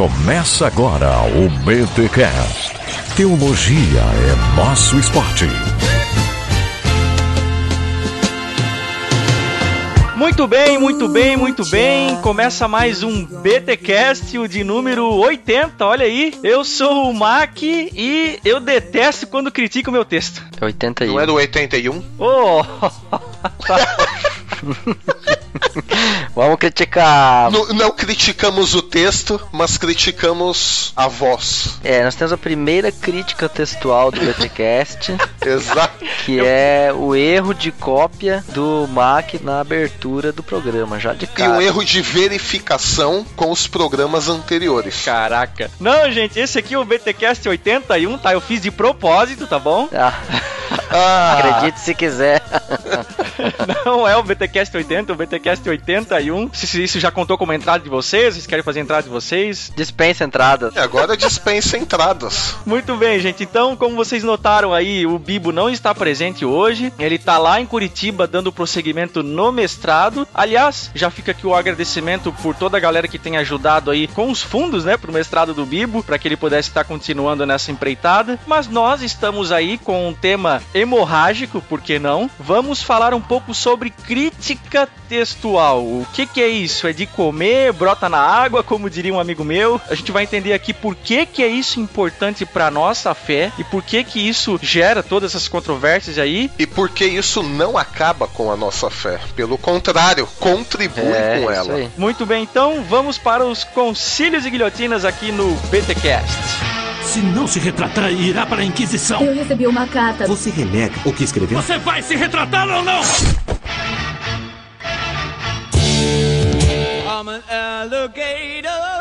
Começa agora o BTCast. Teologia é nosso esporte. Muito bem, muito bem, muito bem. Começa mais um BTcast, o de número 80. Olha aí, eu sou o Mac e eu detesto quando critico o meu texto. É 81. Não é do 81? Oh! Vamos criticar. Não, não criticamos o texto, mas criticamos a voz. É, nós temos a primeira crítica textual do BTcast, Exato. que é o erro de cópia do Mac na abertura do programa, já de E cara. um erro de verificação com os programas anteriores. Caraca. Não, gente, esse aqui é o BTcast 81, tá? Eu fiz de propósito, tá bom? Ah, Ah, acredite se quiser. Não é o BTcast 80, o BTcast 81. Se se isso já contou como entrada de vocês, vocês querem fazer a entrada de vocês? Dispensa entradas. E agora dispensa entradas. Muito bem, gente. Então, como vocês notaram aí, o Bibo não está presente hoje. Ele tá lá em Curitiba dando prosseguimento no mestrado. Aliás, já fica aqui o agradecimento por toda a galera que tem ajudado aí com os fundos, né, pro mestrado do Bibo, para que ele pudesse estar continuando nessa empreitada. Mas nós estamos aí com um tema hemorrágico, por que não? Vamos falar um pouco sobre crítica textual. O que que é isso? É de comer, brota na água, como diria um amigo meu. A gente vai entender aqui por que que é isso importante para nossa fé e por que que isso gera todas essas controvérsias aí. E por que isso não acaba com a nossa fé? Pelo contrário, contribui É, com ela. aí. Muito bem, então vamos para os concílios e guilhotinas aqui no BTcast. Se não se retratar, irá para a Inquisição. Eu recebi uma carta. Você renega o que escreveu? Você vai se retratar ou não? I'm an alligator.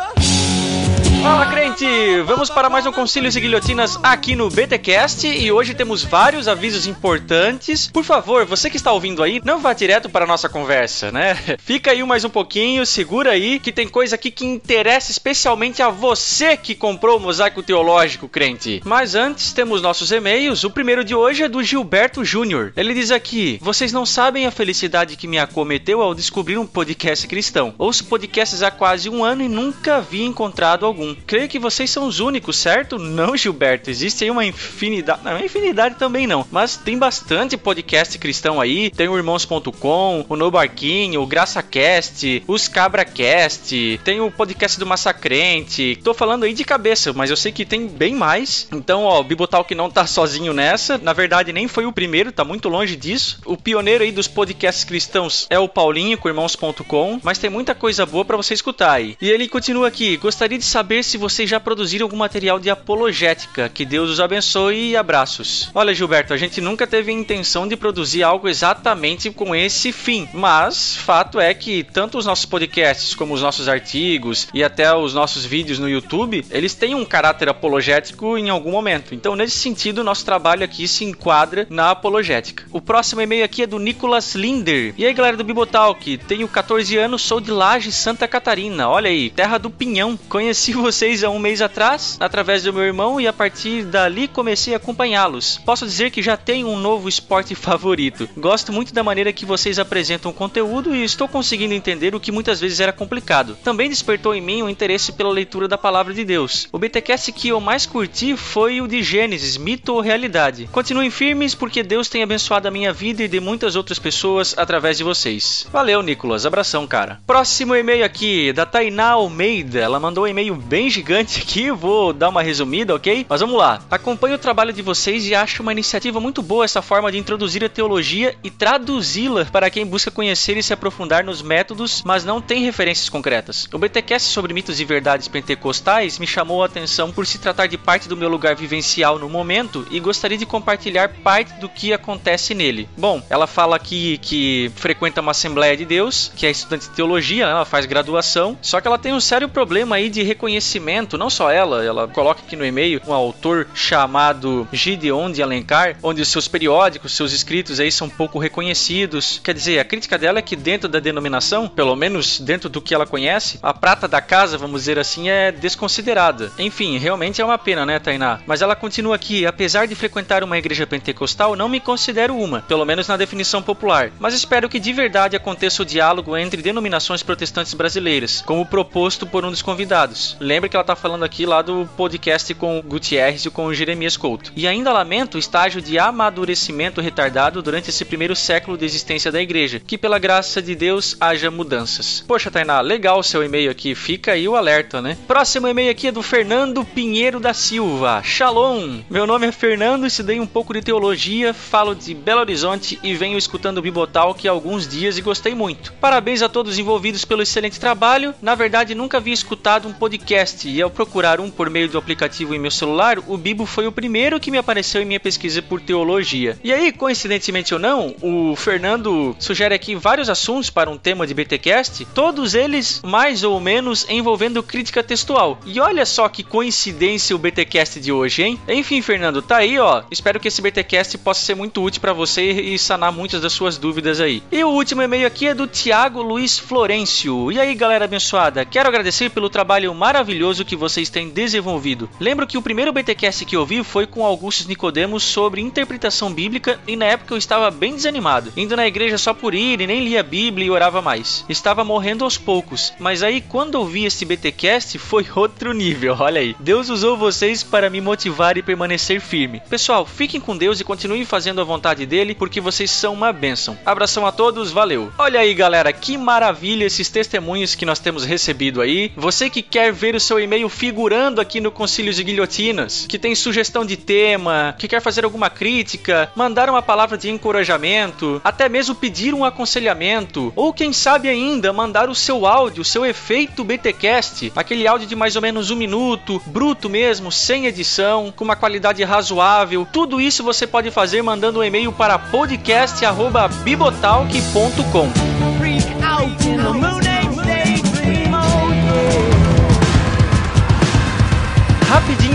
Fala, crente! Vamos para mais um Concílios e Guilhotinas aqui no BTcast e hoje temos vários avisos importantes. Por favor, você que está ouvindo aí, não vá direto para a nossa conversa, né? Fica aí mais um pouquinho, segura aí, que tem coisa aqui que interessa especialmente a você que comprou o Mosaico Teológico, crente. Mas antes, temos nossos e-mails. O primeiro de hoje é do Gilberto Júnior. Ele diz aqui: Vocês não sabem a felicidade que me acometeu ao descobrir um podcast cristão. Ouço podcasts há quase um ano e nunca havia encontrado algum. Creio que vocês são os únicos, certo? Não, Gilberto. Existe aí uma infinidade. Não, infinidade também não. Mas tem bastante podcast cristão aí. Tem o Irmãos.com, o No Barquinho, o GraçaCast, os CabraCast. Tem o podcast do Massacrente. Tô falando aí de cabeça, mas eu sei que tem bem mais. Então, ó, o Bibotalk não tá sozinho nessa. Na verdade, nem foi o primeiro, tá muito longe disso. O pioneiro aí dos podcasts cristãos é o Paulinho com Irmãos.com. Mas tem muita coisa boa pra você escutar aí. E ele continua aqui: gostaria de saber se vocês já produziram algum material de apologética. Que Deus os abençoe e abraços. Olha, Gilberto, a gente nunca teve a intenção de produzir algo exatamente com esse fim. Mas fato é que tanto os nossos podcasts como os nossos artigos e até os nossos vídeos no YouTube, eles têm um caráter apologético em algum momento. Então, nesse sentido, nosso trabalho aqui se enquadra na apologética. O próximo e-mail aqui é do Nicolas Linder. E aí, galera do Bibotalk, tenho 14 anos, sou de Laje, Santa Catarina. Olha aí, terra do Pinhão. Conheci vocês há um mês atrás, através do meu irmão, e a partir dali comecei a acompanhá-los. Posso dizer que já tenho um novo esporte favorito. Gosto muito da maneira que vocês apresentam o conteúdo e estou conseguindo entender o que muitas vezes era complicado. Também despertou em mim o interesse pela leitura da palavra de Deus. O BTcast que eu mais curti foi o de Gênesis, mito ou realidade. Continuem firmes porque Deus tem abençoado a minha vida e de muitas outras pessoas através de vocês. Valeu, Nicolas. Abração, cara. Próximo e-mail aqui, da Tainá Almeida. Ela mandou um e-mail bem gigante aqui, vou dar uma resumida, ok? Mas vamos lá. Acompanho o trabalho de vocês e acho uma iniciativa muito boa essa forma de introduzir a teologia e traduzi-la para quem busca conhecer e se aprofundar nos métodos, mas não tem referências concretas. O BTcast sobre mitos e verdades pentecostais me chamou a atenção por se tratar de parte do meu lugar vivencial no momento e gostaria de compartilhar parte do que acontece nele. Bom, ela fala aqui que frequenta uma Assembleia de Deus, que é estudante de teologia, né? ela faz graduação, só que ela tem um sério problema aí de reconhecimento, não só ela, ela coloca aqui no e-mail um autor chamado Gideon de Alencar, onde os seus periódicos, seus escritos aí são pouco reconhecidos. Quer dizer, a crítica dela é que dentro da denominação, pelo menos dentro do que ela conhece, a prata da casa, vamos dizer assim, é desconsiderada. Enfim, realmente é uma pena, né, Tainá? Mas ela continua aqui, apesar de frequentar uma igreja pentecostal, não me considero uma, pelo menos na definição popular. Mas espero que de verdade aconteça o diálogo entre denominações protestantes brasileiras, como proposto por um dos convidados. Lembre que ela tá falando aqui lá do podcast com o Gutierrez e com o Jeremias Couto. E ainda lamento o estágio de amadurecimento retardado durante esse primeiro século de existência da igreja. Que pela graça de Deus haja mudanças. Poxa, Tainá, legal o seu e-mail aqui. Fica aí o alerta, né? Próximo e-mail aqui é do Fernando Pinheiro da Silva. Shalom! Meu nome é Fernando, estudei um pouco de teologia, falo de Belo Horizonte e venho escutando o Bibotalk há alguns dias e gostei muito. Parabéns a todos envolvidos pelo excelente trabalho. Na verdade, nunca havia escutado um podcast e ao procurar um por meio do aplicativo em meu celular, o Bibo foi o primeiro que me apareceu em minha pesquisa por teologia. E aí, coincidentemente ou não, o Fernando sugere aqui vários assuntos para um tema de BTcast, todos eles mais ou menos envolvendo crítica textual. E olha só que coincidência o BTcast de hoje, hein? Enfim, Fernando, tá aí, ó. Espero que esse BTcast possa ser muito útil para você e sanar muitas das suas dúvidas aí. E o último e-mail aqui é do Tiago Luiz Florencio. E aí, galera abençoada, quero agradecer pelo trabalho maravilhoso que vocês têm desenvolvido. Lembro que o primeiro BTcast que eu vi foi com Augustus Nicodemos sobre interpretação bíblica e na época eu estava bem desanimado, indo na igreja só por ir e nem lia a Bíblia e orava mais. Estava morrendo aos poucos, mas aí quando ouvi este BTcast foi outro nível, olha aí. Deus usou vocês para me motivar e permanecer firme. Pessoal, fiquem com Deus e continuem fazendo a vontade dele, porque vocês são uma bênção. Abração a todos, valeu. Olha aí, galera, que maravilha esses testemunhos que nós temos recebido aí. Você que quer ver o seu e-mail figurando aqui no Concílios e Guilhotinas, que tem sugestão de tema, que quer fazer alguma crítica, mandar uma palavra de encorajamento, até mesmo pedir um aconselhamento, ou quem sabe ainda mandar o seu áudio, o seu efeito BTcast, aquele áudio de mais ou menos um minuto, bruto mesmo, sem edição, com uma qualidade razoável. Tudo isso você pode fazer mandando um e-mail para podcast@bibotalk.com.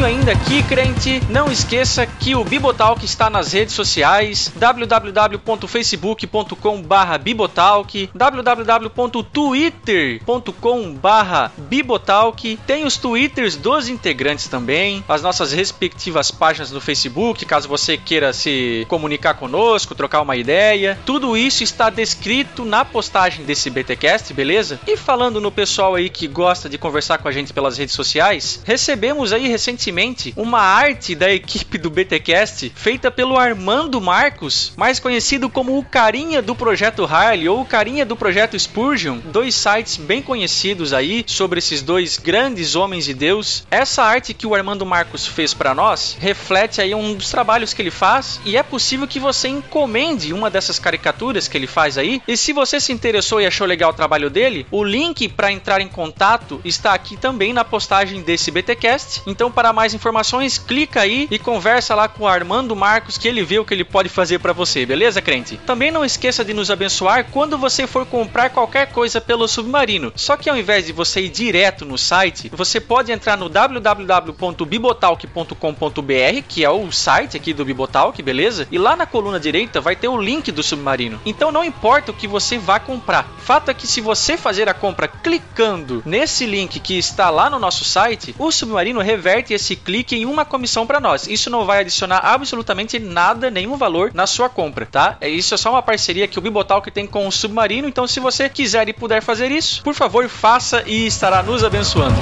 Ainda aqui, crente, não esqueça que o Bibotalk está nas redes sociais, www.facebook.com bibotalk, www.twitter.com bibotalk, tem os twitters dos integrantes também, as nossas respectivas páginas no Facebook, caso você queira se comunicar conosco, trocar uma ideia, tudo isso está descrito na postagem desse BTcast, beleza? E falando no pessoal aí que gosta de conversar com a gente pelas redes sociais, recebemos aí recentemente uma arte da equipe do BTcast feita pelo Armando Marcos, mais conhecido como o carinha do projeto Harley ou o carinha do projeto Spurgeon, dois sites bem conhecidos aí sobre esses dois grandes homens de Deus. Essa arte que o Armando Marcos fez para nós reflete aí um dos trabalhos que ele faz e é possível que você encomende uma dessas caricaturas que ele faz aí. E se você se interessou e achou legal o trabalho dele, o link para entrar em contato está aqui também na postagem desse BTcast. Então, para mais informações, clica aí e conversa lá com o Armando Marcos que ele vê o que ele pode fazer para você, beleza, crente? Também não esqueça de nos abençoar quando você for comprar qualquer coisa pelo Submarino. Só que ao invés de você ir direto no site, você pode entrar no www.bibotalk.com.br, que é o site aqui do Bibotalk, beleza? E lá na coluna direita vai ter o link do Submarino. Então não importa o que você vá comprar. Fato é que se você fazer a compra clicando nesse link que está lá no nosso site, o Submarino reverte esse clique em uma comissão para nós. Isso não vai adicionar absolutamente nada, nenhum valor na sua compra, tá? É isso é só uma parceria que o Bibotalk tem com o Submarino. Então, se você quiser e puder fazer isso, por favor, faça e estará nos abençoando.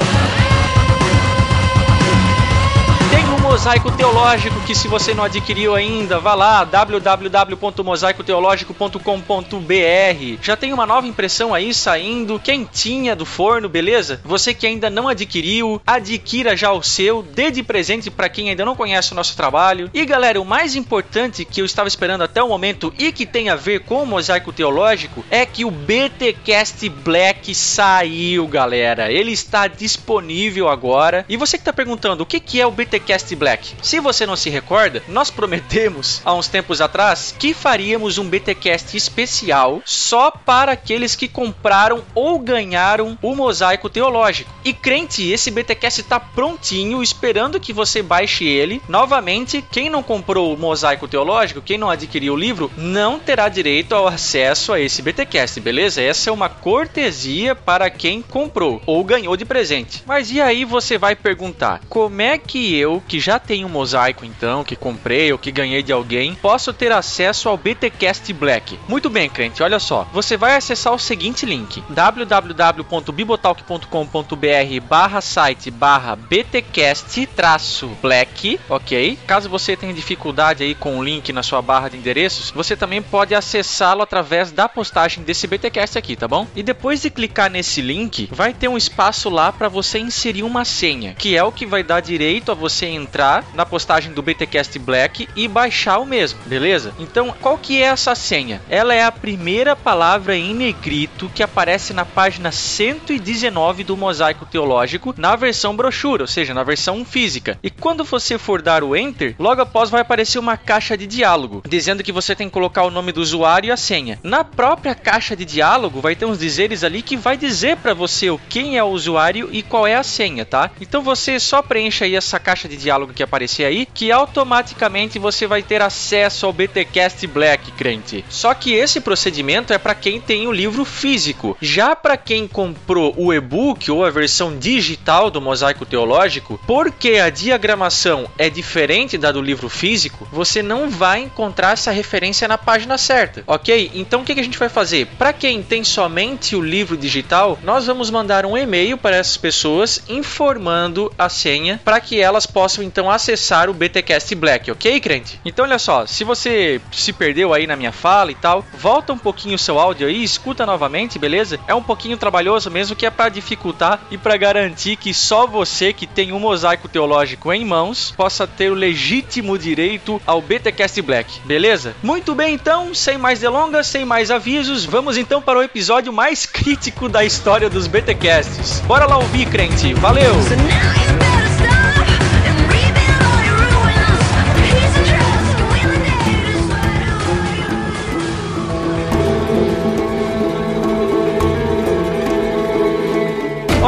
Mosaico teológico que se você não adquiriu ainda, vá lá www.mosaicoteologico.com.br. Já tem uma nova impressão aí saindo, quentinha do forno, beleza? Você que ainda não adquiriu, adquira já o seu, dê de presente para quem ainda não conhece o nosso trabalho. E galera, o mais importante que eu estava esperando até o momento e que tem a ver com o mosaico teológico é que o BTcast Black saiu, galera. Ele está disponível agora. E você que está perguntando o que que é o BTcast Black. Se você não se recorda, nós prometemos há uns tempos atrás que faríamos um BTcast especial só para aqueles que compraram ou ganharam o mosaico teológico. E crente, esse BTcast está prontinho, esperando que você baixe ele. Novamente, quem não comprou o mosaico teológico, quem não adquiriu o livro, não terá direito ao acesso a esse BTcast, beleza? Essa é uma cortesia para quem comprou ou ganhou de presente. Mas e aí você vai perguntar: como é que eu, que já já tenho um mosaico então, que comprei ou que ganhei de alguém, posso ter acesso ao BTcast Black. Muito bem, crente, olha só. Você vai acessar o seguinte link: www.bibotalk.com.br barra site barra btcast traço black, ok? Caso você tenha dificuldade aí com o link na sua barra de endereços, você também pode acessá-lo através da postagem desse BTcast aqui, tá bom? E depois de clicar nesse link, vai ter um espaço lá para você inserir uma senha, que é o que vai dar direito a você entrar na postagem do BTcast Black e baixar o mesmo, beleza? Então, qual que é essa senha? Ela é a primeira palavra em negrito que aparece na página 119 do Mosaico Teológico na versão brochura, ou seja, na versão física. E quando você for dar o enter, logo após vai aparecer uma caixa de diálogo, dizendo que você tem que colocar o nome do usuário e a senha. Na própria caixa de diálogo vai ter uns dizeres ali que vai dizer para você quem é o usuário e qual é a senha, tá? Então você só preenche aí essa caixa de diálogo que aparecer aí, que automaticamente você vai ter acesso ao BTcast Black, crente. Só que esse procedimento é para quem tem o livro físico. Já para quem comprou o e-book ou a versão digital do Mosaico Teológico, porque a diagramação é diferente da do livro físico, você não vai encontrar essa referência na página certa, ok? Então o que a gente vai fazer? Para quem tem somente o livro digital, nós vamos mandar um e-mail para essas pessoas informando a senha para que elas possam então acessar o BTcast Black, ok, crente? Então olha só, se você se perdeu aí na minha fala e tal, volta um pouquinho o seu áudio aí, escuta novamente, beleza? É um pouquinho trabalhoso mesmo que é para dificultar e para garantir que só você que tem um mosaico teológico em mãos possa ter o legítimo direito ao BTcast Black, beleza? Muito bem então, sem mais delongas, sem mais avisos, vamos então para o episódio mais crítico da história dos BTcasts. Bora lá ouvir, crente. Valeu! So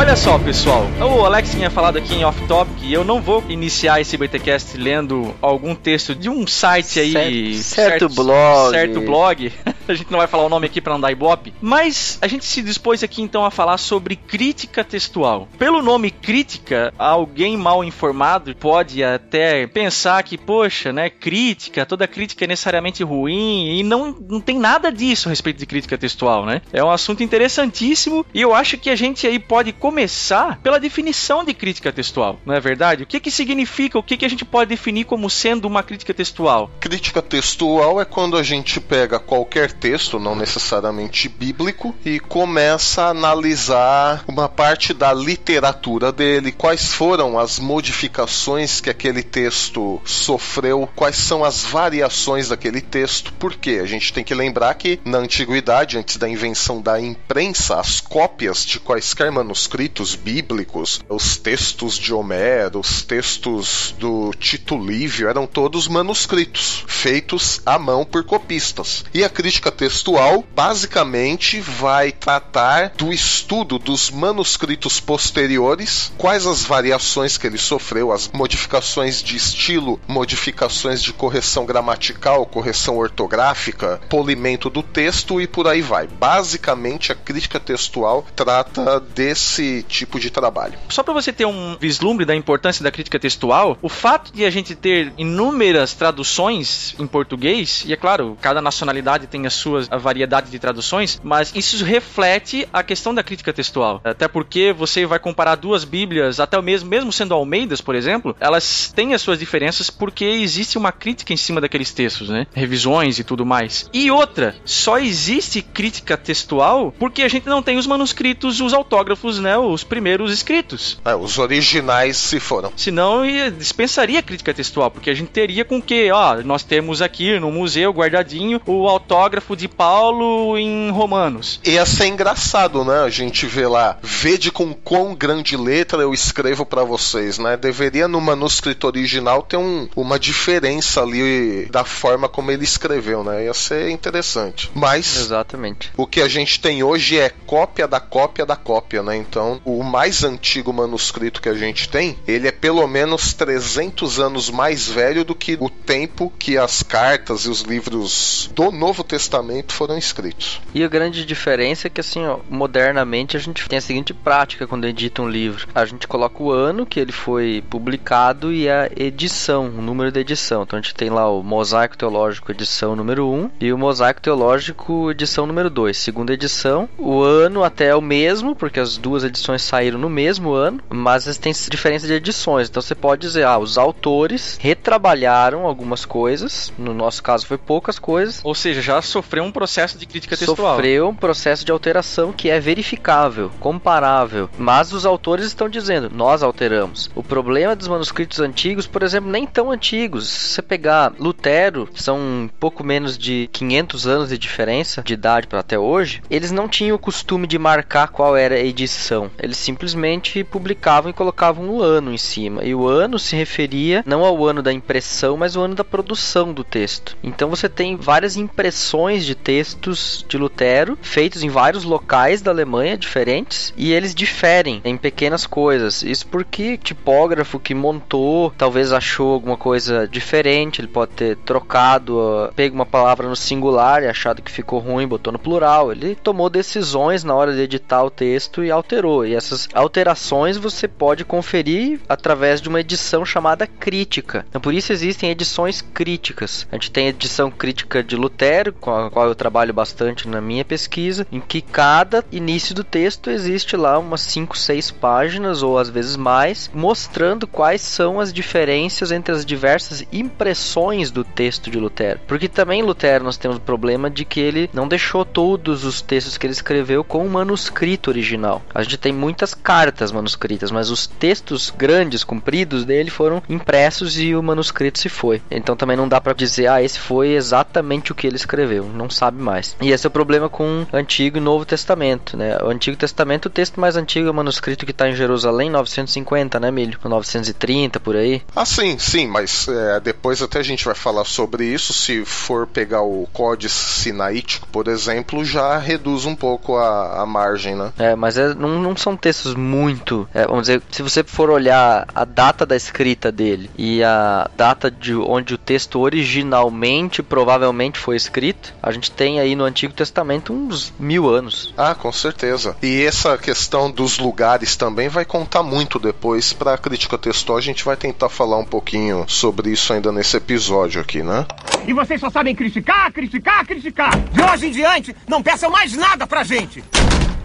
Olha só, pessoal. O Alex tinha falado aqui em off-topic e eu não vou iniciar esse BTcast lendo algum texto de um site aí. Certo- certo blog. Certo blog. A gente não vai falar o nome aqui para não dar ibope. Mas a gente se dispôs aqui então a falar sobre crítica textual. Pelo nome crítica, alguém mal informado pode até pensar que, poxa, né, crítica, toda crítica é necessariamente ruim e não, não tem nada disso a respeito de crítica textual, né? É um assunto interessantíssimo e eu acho que a gente aí pode começar pela definição de crítica textual, não é verdade? O que que significa, o que que a gente pode definir como sendo uma crítica textual? Crítica textual é quando a gente pega qualquer texto, não necessariamente bíblico, e começa a analisar uma parte da literatura dele, quais foram as modificações que aquele texto sofreu, quais são as variações daquele texto. Porque a gente tem que lembrar que na antiguidade, antes da invenção da imprensa, as cópias de quaisquer manuscritos bíblicos, os textos de Homero, os textos do Tito Livio, eram todos manuscritos, feitos à mão por copistas. E a crítica textual basicamente vai tratar do estudo dos manuscritos posteriores, quais as variações que ele sofreu, as modificações de estilo, modificações de correção gramatical, correção ortográfica, polimento do texto e por aí vai. Basicamente, a crítica textual trata desse tipo de trabalho. Só para você ter um vislumbre da importância da crítica textual, o fato de a gente ter inúmeras traduções em português, e é claro, cada nacionalidade tem as suas variedade de traduções, mas isso reflete a questão da crítica textual. Até porque você vai comparar duas Bíblias, até o mesmo, mesmo sendo Almeidas, por exemplo, elas têm as suas diferenças porque existe uma crítica em cima daqueles textos, né? Revisões e tudo mais. E outra, só existe crítica textual porque a gente não tem os manuscritos, os autógrafos, né? Os primeiros escritos. É, os originais se foram. Senão ia- dispensaria crítica textual, porque a gente teria com que, ó, nós temos aqui no museu guardadinho o autógrafo de Paulo em Romanos. Ia ser engraçado, né? A gente vê lá, vede com quão grande letra eu escrevo pra vocês, né? Deveria no manuscrito original ter um- uma diferença ali da forma como ele escreveu, né? Ia ser interessante. Mas Exatamente. o que a gente tem hoje é cópia da cópia da cópia, né? Então, o mais antigo manuscrito que a gente tem, ele é pelo menos 300 anos mais velho do que o tempo que as cartas e os livros do Novo Testamento Testamento foram escritos. E a grande diferença é que, assim, ó, modernamente a gente tem a seguinte prática quando edita um livro: a gente coloca o ano que ele foi publicado e a edição, o número da edição. Então a gente tem lá o Mosaico Teológico, edição número 1, e o Mosaico Teológico, edição número 2, segunda edição. O ano até é o mesmo, porque as duas edições saíram no mesmo ano, mas eles têm diferença de edições. Então você pode dizer, ah, os autores retrabalharam algumas coisas, no nosso caso foi poucas coisas, Ou seja, já sofreu um processo de crítica textual. sofreu um processo de alteração que é verificável, comparável. Mas os autores estão dizendo, nós alteramos. O problema dos manuscritos antigos, por exemplo, nem tão antigos. Se você pegar Lutero, são um pouco menos de 500 anos de diferença de idade para até hoje, eles não tinham o costume de marcar qual era a edição. Eles simplesmente publicavam e colocavam o ano em cima. E o ano se referia não ao ano da impressão, mas ao ano da produção do texto. Então você tem várias impressões de textos de Lutero feitos em vários locais da Alemanha diferentes e eles diferem em pequenas coisas. Isso porque tipógrafo que montou talvez achou alguma coisa diferente, ele pode ter trocado, uh, pego uma palavra no singular e achado que ficou ruim, botou no plural. Ele tomou decisões na hora de editar o texto e alterou. E essas alterações você pode conferir através de uma edição chamada crítica. Então por isso existem edições críticas. A gente tem a edição crítica de Lutero, com a qual eu trabalho bastante na minha pesquisa, em que cada início do texto existe lá umas 5, 6 páginas ou às vezes mais, mostrando quais são as diferenças entre as diversas impressões do texto de Lutero. Porque também Lutero nós temos o problema de que ele não deixou todos os textos que ele escreveu com o manuscrito original. A gente tem muitas cartas manuscritas, mas os textos grandes, compridos dele foram impressos e o manuscrito se foi. Então também não dá para dizer, ah, esse foi exatamente o que ele escreveu. Não sabe mais. E esse é o problema com o Antigo e Novo Testamento, né? O Antigo Testamento, o texto mais antigo é o manuscrito que está em Jerusalém, 950, né, Milho? 930 por aí. Ah, sim, sim, mas é, depois até a gente vai falar sobre isso. Se for pegar o Códice Sinaítico, por exemplo, já reduz um pouco a, a margem, né? É, mas é- não, não são textos muito. é, vamos dizer, se você for olhar a data da escrita dele e a data de onde o texto originalmente provavelmente foi escrito, a gente tem aí no Antigo Testamento uns mil anos. Ah, com certeza. E essa questão dos lugares também vai contar muito depois para a crítica textual. A gente vai tentar falar um pouquinho sobre isso ainda nesse episódio aqui, né? E vocês só sabem criticar, criticar, criticar. De hoje em diante, não peçam mais nada pra gente.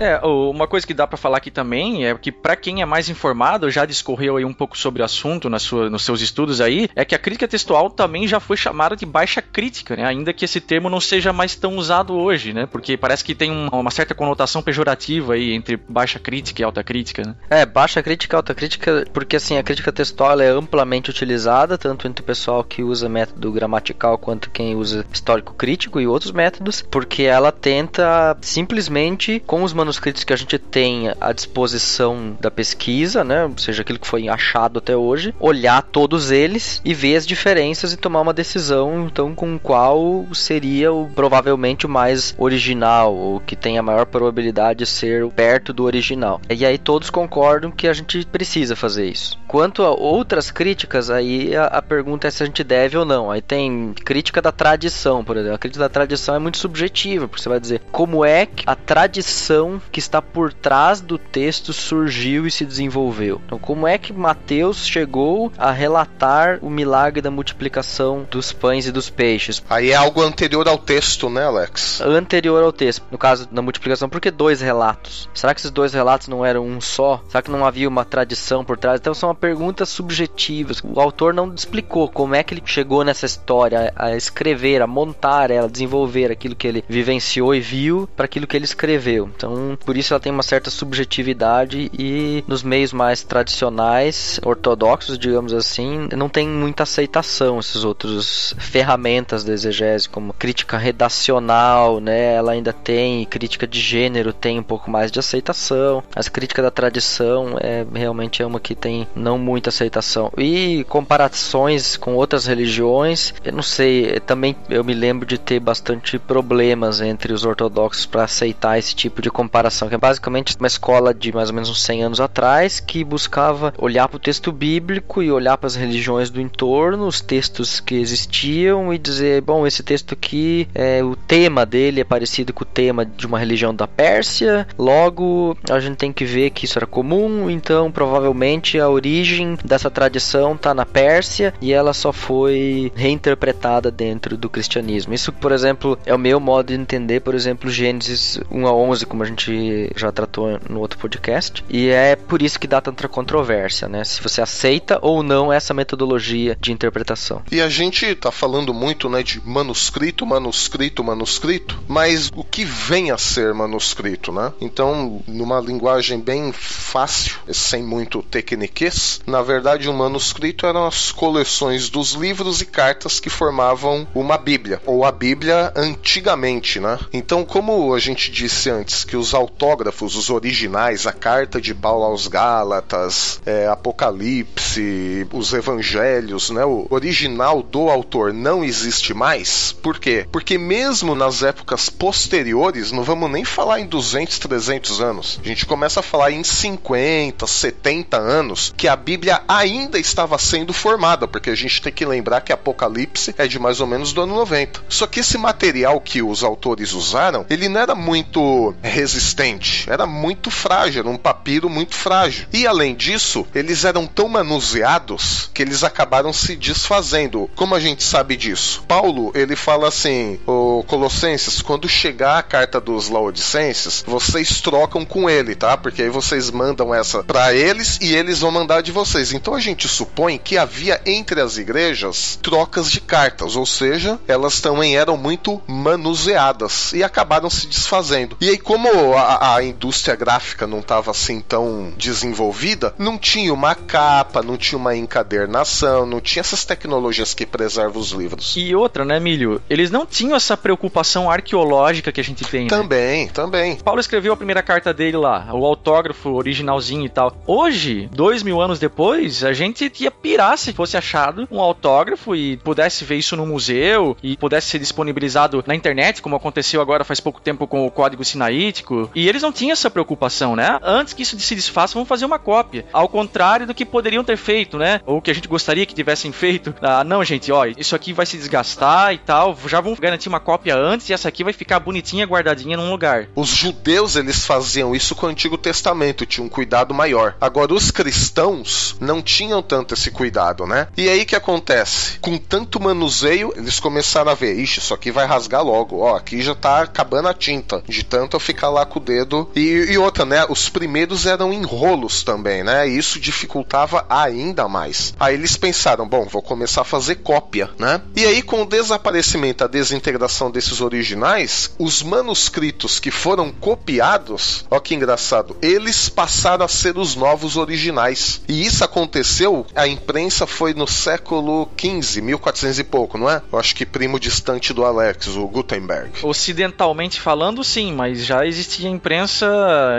É, uma coisa que dá pra falar aqui também é que pra quem é mais informado, já discorreu aí um pouco sobre o assunto na sua, nos seus estudos aí, é que a crítica textual também já foi chamada de baixa crítica, né? Ainda que esse termo não seja mais tão usado hoje, né? Porque parece que tem um- uma certa conotação pejorativa aí entre baixa crítica e alta crítica, né? É, baixa crítica, alta crítica, porque assim, a crítica textual é amplamente utilizada, tanto entre o pessoal que usa método gramatical quanto quem usa histórico crítico e outros métodos, porque ela tenta simplesmente, com os manuscritos que a gente tem à disposição da pesquisa, né, ou seja, aquilo que foi achado até hoje, olhar todos eles e ver as diferenças e tomar uma decisão, então, com qual seria o, provavelmente o mais original, ou que tem a maior probabilidade de ser perto do original. E aí todos concordam que a gente precisa fazer isso. Quanto a outras críticas, aí a, a pergunta é se a gente deve ou não. Aí tem crítica da tradição, por exemplo. A crítica da tradição é muito subjetiva, porque você vai dizer como é que a tradição que está por trás do texto surgiu e se desenvolveu. Então, como é que Mateus chegou a relatar o milagre da multiplicação dos pães e dos peixes? Aí é algo anterior ao texto, né, Alex? anterior ao texto. No caso da multiplicação, por que dois relatos? Será que esses dois relatos não eram um só? Será que não havia uma tradição por trás? Então são perguntas subjetivas. O autor não explicou como é que ele chegou nessa história, a escrever, a montar ela, desenvolver aquilo que ele vivenciou e viu para aquilo que ele escreveu. Então, por isso ela tem uma certa subjetividade e nos meios mais tradicionais, ortodoxos, digamos assim, não tem muita aceitação esses outros ferramentas da exegese, como crítica redacional, né? Ela ainda tem crítica de gênero, tem um pouco mais de aceitação. As críticas da tradição é realmente é uma que tem não muita aceitação. E comparações com outras religiões, eu não sei, também eu me lembro de ter bastante problemas entre os ortodoxos para aceitar esse tipo de comparação comparação, que é basicamente uma escola de mais ou menos uns 100 anos atrás que buscava olhar para o texto bíblico e olhar para as religiões do entorno, os textos que existiam e dizer, bom, esse texto aqui, é, o tema dele é parecido com o tema de uma religião da Pérsia, logo a gente tem que ver que isso era comum, então provavelmente a origem dessa tradição está na Pérsia e ela só foi reinterpretada dentro do cristianismo. Isso, por exemplo, é o meu modo de entender, por exemplo, Gênesis 1 a 11, como a gente já tratou no outro podcast, e é por isso que dá tanta controvérsia, né? Se você aceita ou não essa metodologia de interpretação. E a gente tá falando muito, né, de manuscrito, manuscrito, manuscrito, mas o que vem a ser manuscrito, né? Então, numa linguagem bem fácil, sem muito tecniquez, na verdade, um manuscrito eram as coleções dos livros e cartas que formavam uma Bíblia, ou a Bíblia antigamente, né? Então, como a gente disse antes, que os autógrafos, os originais, a carta de Paulo aos Gálatas, é, Apocalipse, os Evangelhos, né? O original do autor não existe mais. Por quê? Porque mesmo nas épocas posteriores, não vamos nem falar em 200, 300 anos. A gente começa a falar em 50, 70 anos que a Bíblia ainda estava sendo formada, porque a gente tem que lembrar que Apocalipse é de mais ou menos do ano 90. Só que esse material que os autores usaram, ele não era muito resistente, era muito frágil, era um papiro muito frágil. E além disso, eles eram tão manuseados que eles acabaram se desfazendo. Como a gente sabe disso? Paulo, ele fala assim, Colossenses, quando chegar a carta dos Laodicenses, vocês trocam com ele, tá? Porque aí vocês mandam essa para eles e eles vão mandar de vocês. Então a gente supõe que havia entre as igrejas trocas de cartas, ou seja, elas também eram muito manuseadas e acabaram se desfazendo. E aí, como a, a indústria gráfica não estava assim tão desenvolvida, não tinha uma capa, não tinha uma encadernação, não tinha essas tecnologias que preservam os livros. E outra, né, Milho? Eles não tinham essa preocupação arqueológica que a gente tem. né? Também, também. Paulo escreveu a primeira carta dele lá, o autógrafo originalzinho e tal. Hoje, dois mil anos depois, a gente ia pirar se fosse achado um autógrafo e pudesse ver isso no museu e pudesse ser disponibilizado na internet, como aconteceu agora faz pouco tempo com o código sinaítico. E eles não tinham essa preocupação, né? Antes que isso se desfaça, vamos fazer uma cópia. Ao contrário do que poderiam ter feito, né? Ou que a gente gostaria que tivessem feito. Ah, não, gente, ó, isso aqui vai se desgastar e tal. Já vamos garantir uma cópia antes e essa aqui vai ficar bonitinha, guardadinha num lugar. Os judeus eles faziam isso com o Antigo Testamento, tinham um cuidado maior. Agora os cristãos não tinham tanto esse cuidado, né? E aí que acontece? Com tanto manuseio, eles começaram a ver, ixi, isso aqui vai rasgar logo. Ó, aqui já tá acabando a tinta. De tanto eu ficar lá com o dedo. E, e outra, né? Os primeiros eram em rolos também, né? E isso dificultava ainda mais. Aí eles pensaram, bom, vou começar a fazer cópia, né? E aí, com o desaparecimento, a desintegração desses originais, os manuscritos que foram copiados, ó que engraçado, eles passaram a ser os novos originais. E isso aconteceu, a imprensa foi no século XV, 1400 e pouco, não é? Eu acho que primo distante do Alex, o Gutenberg. Ocidentalmente falando, sim, mas já existia imprensa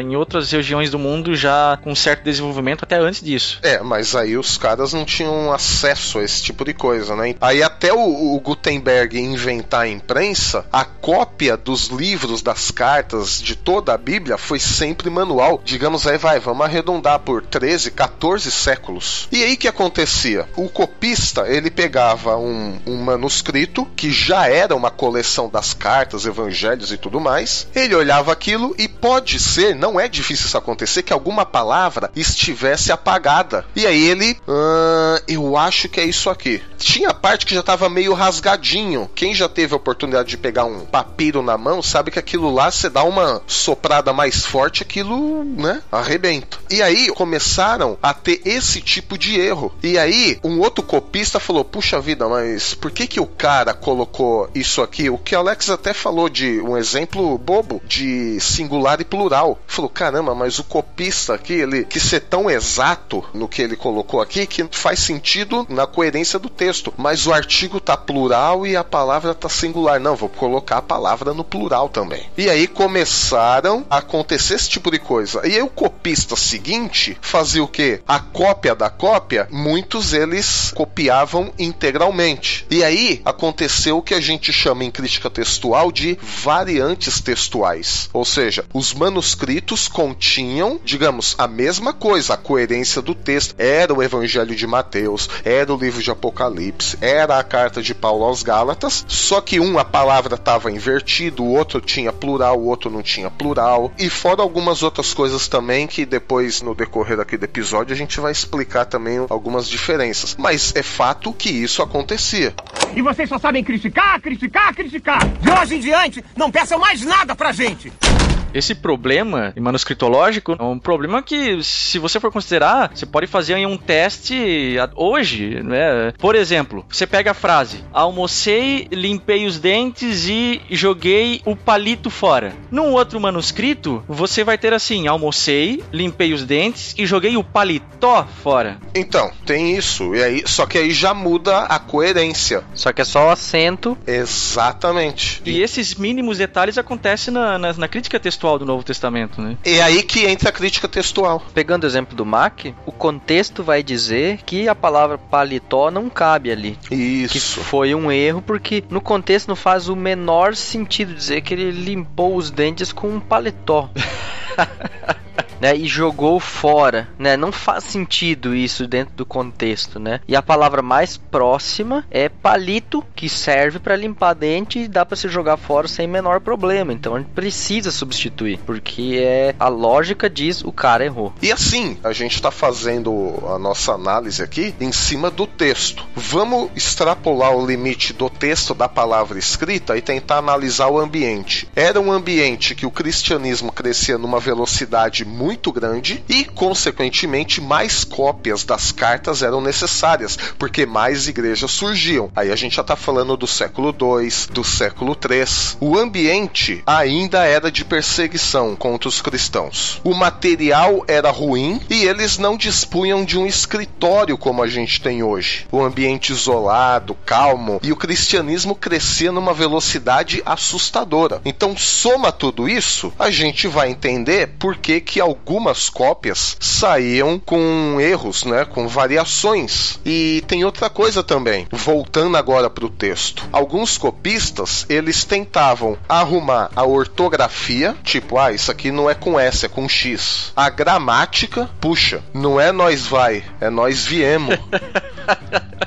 em outras regiões do mundo já com certo desenvolvimento até antes disso. É, mas aí os caras não tinham acesso a esse tipo de coisa, né? Aí até o, o Gutenberg inventar a imprensa, a cópia dos livros, das cartas, de toda a Bíblia foi sempre manual. Digamos aí, vai, vamos arredondar por 13, 14 séculos. E aí que acontecia? O copista, ele pegava um, um manuscrito que já era uma coleção das cartas, evangelhos e tudo mais. Ele olhava aquilo e pode ser, não é difícil isso acontecer, que alguma palavra estivesse apagada. E aí ele, "Ah, eu acho que é isso aqui. Tinha parte que já estava meio rasgadinho. Quem já teve a oportunidade de pegar um papiro na mão sabe que aquilo lá, você dá uma soprada mais forte, aquilo, né, arrebenta. E aí começaram a ter esse tipo de erro. E aí um outro copista falou: puxa vida, mas por que que o cara colocou isso aqui? O que Alex até falou de um exemplo bobo de singular e plural. Falou: caramba, mas o copista aqui, ele que ser tão exato no que ele colocou aqui que faz sentido na coerência do texto. Mas o artigo tá plural e a palavra tá singular. Não, vou colocar a palavra no plural também. E aí começaram a acontecer esse tipo de coisa. E aí o copista seguinte fazia o quê? A cópia da cópia, muitos eles copiavam integralmente. E aí aconteceu o que a gente chama em crítica textual de variantes textuais. Ou seja, os manuscritos continham, digamos, a mesma coisa, a coerência do texto. Era o Evangelho de Mateus, era o livro de Apocalipse, era a carta de Paulo aos Gálatas, só que um a palavra estava invertida, o outro tinha plural, o outro não tinha plural, e fora algumas outras coisas também que depois no decorrer aqui do episódio a gente vai explicar também algumas diferenças. Mas é fato que isso acontecia. E vocês só sabem criticar, criticar, criticar. De hoje em diante, não peçam mais nada pra gente. Esse problema manuscritológico é um problema que, se você for considerar, você pode fazer aí um teste hoje, né? Por exemplo, você pega a frase: almocei, limpei os dentes e joguei o palito fora. Num outro manuscrito, você vai ter assim: almocei, limpei os dentes e joguei o paletó fora. Então, tem isso, e aí, só que aí já muda a coerência. Só que é só o acento. Exatamente. E esses mínimos detalhes acontecem na, na, na crítica textual do Novo Testamento, né? É aí que entra a crítica textual. Pegando o exemplo do Mac, o contexto vai dizer que a palavra paletó não cabe ali. Que Isso. foi um erro, porque no contexto não faz o menor sentido dizer que ele limpou os dentes com um paletó. né, e jogou fora, né? Não faz sentido isso dentro do contexto, né? E a palavra mais próxima é palito, que serve para limpar dente e dá para se jogar fora sem menor problema. Então a gente precisa substituir, porque é a lógica diz o cara errou. E assim, a gente está fazendo a nossa análise aqui em cima do texto. Vamos extrapolar o limite do texto da palavra escrita e tentar analisar o ambiente. Era um ambiente que o cristianismo crescia numa velocidade muito grande e, consequentemente, mais cópias das cartas eram necessárias, porque mais igrejas surgiam. Aí a gente já está falando do século II, do século III. O ambiente ainda era de perseguição contra os cristãos. O material era ruim e eles não dispunham de um escritório como a gente tem hoje. O ambiente isolado, calmo, e o cristianismo crescia numa velocidade assustadora. Então, soma tudo isso, a gente vai entender por que, que algumas cópias saíam com erros, né, com variações. E tem outra coisa também, voltando agora para o texto. Alguns copistas, eles tentavam arrumar a ortografia, tipo, ah, isso aqui não é com S, é com X. A gramática, puxa, não é nós vai, é nós viemos.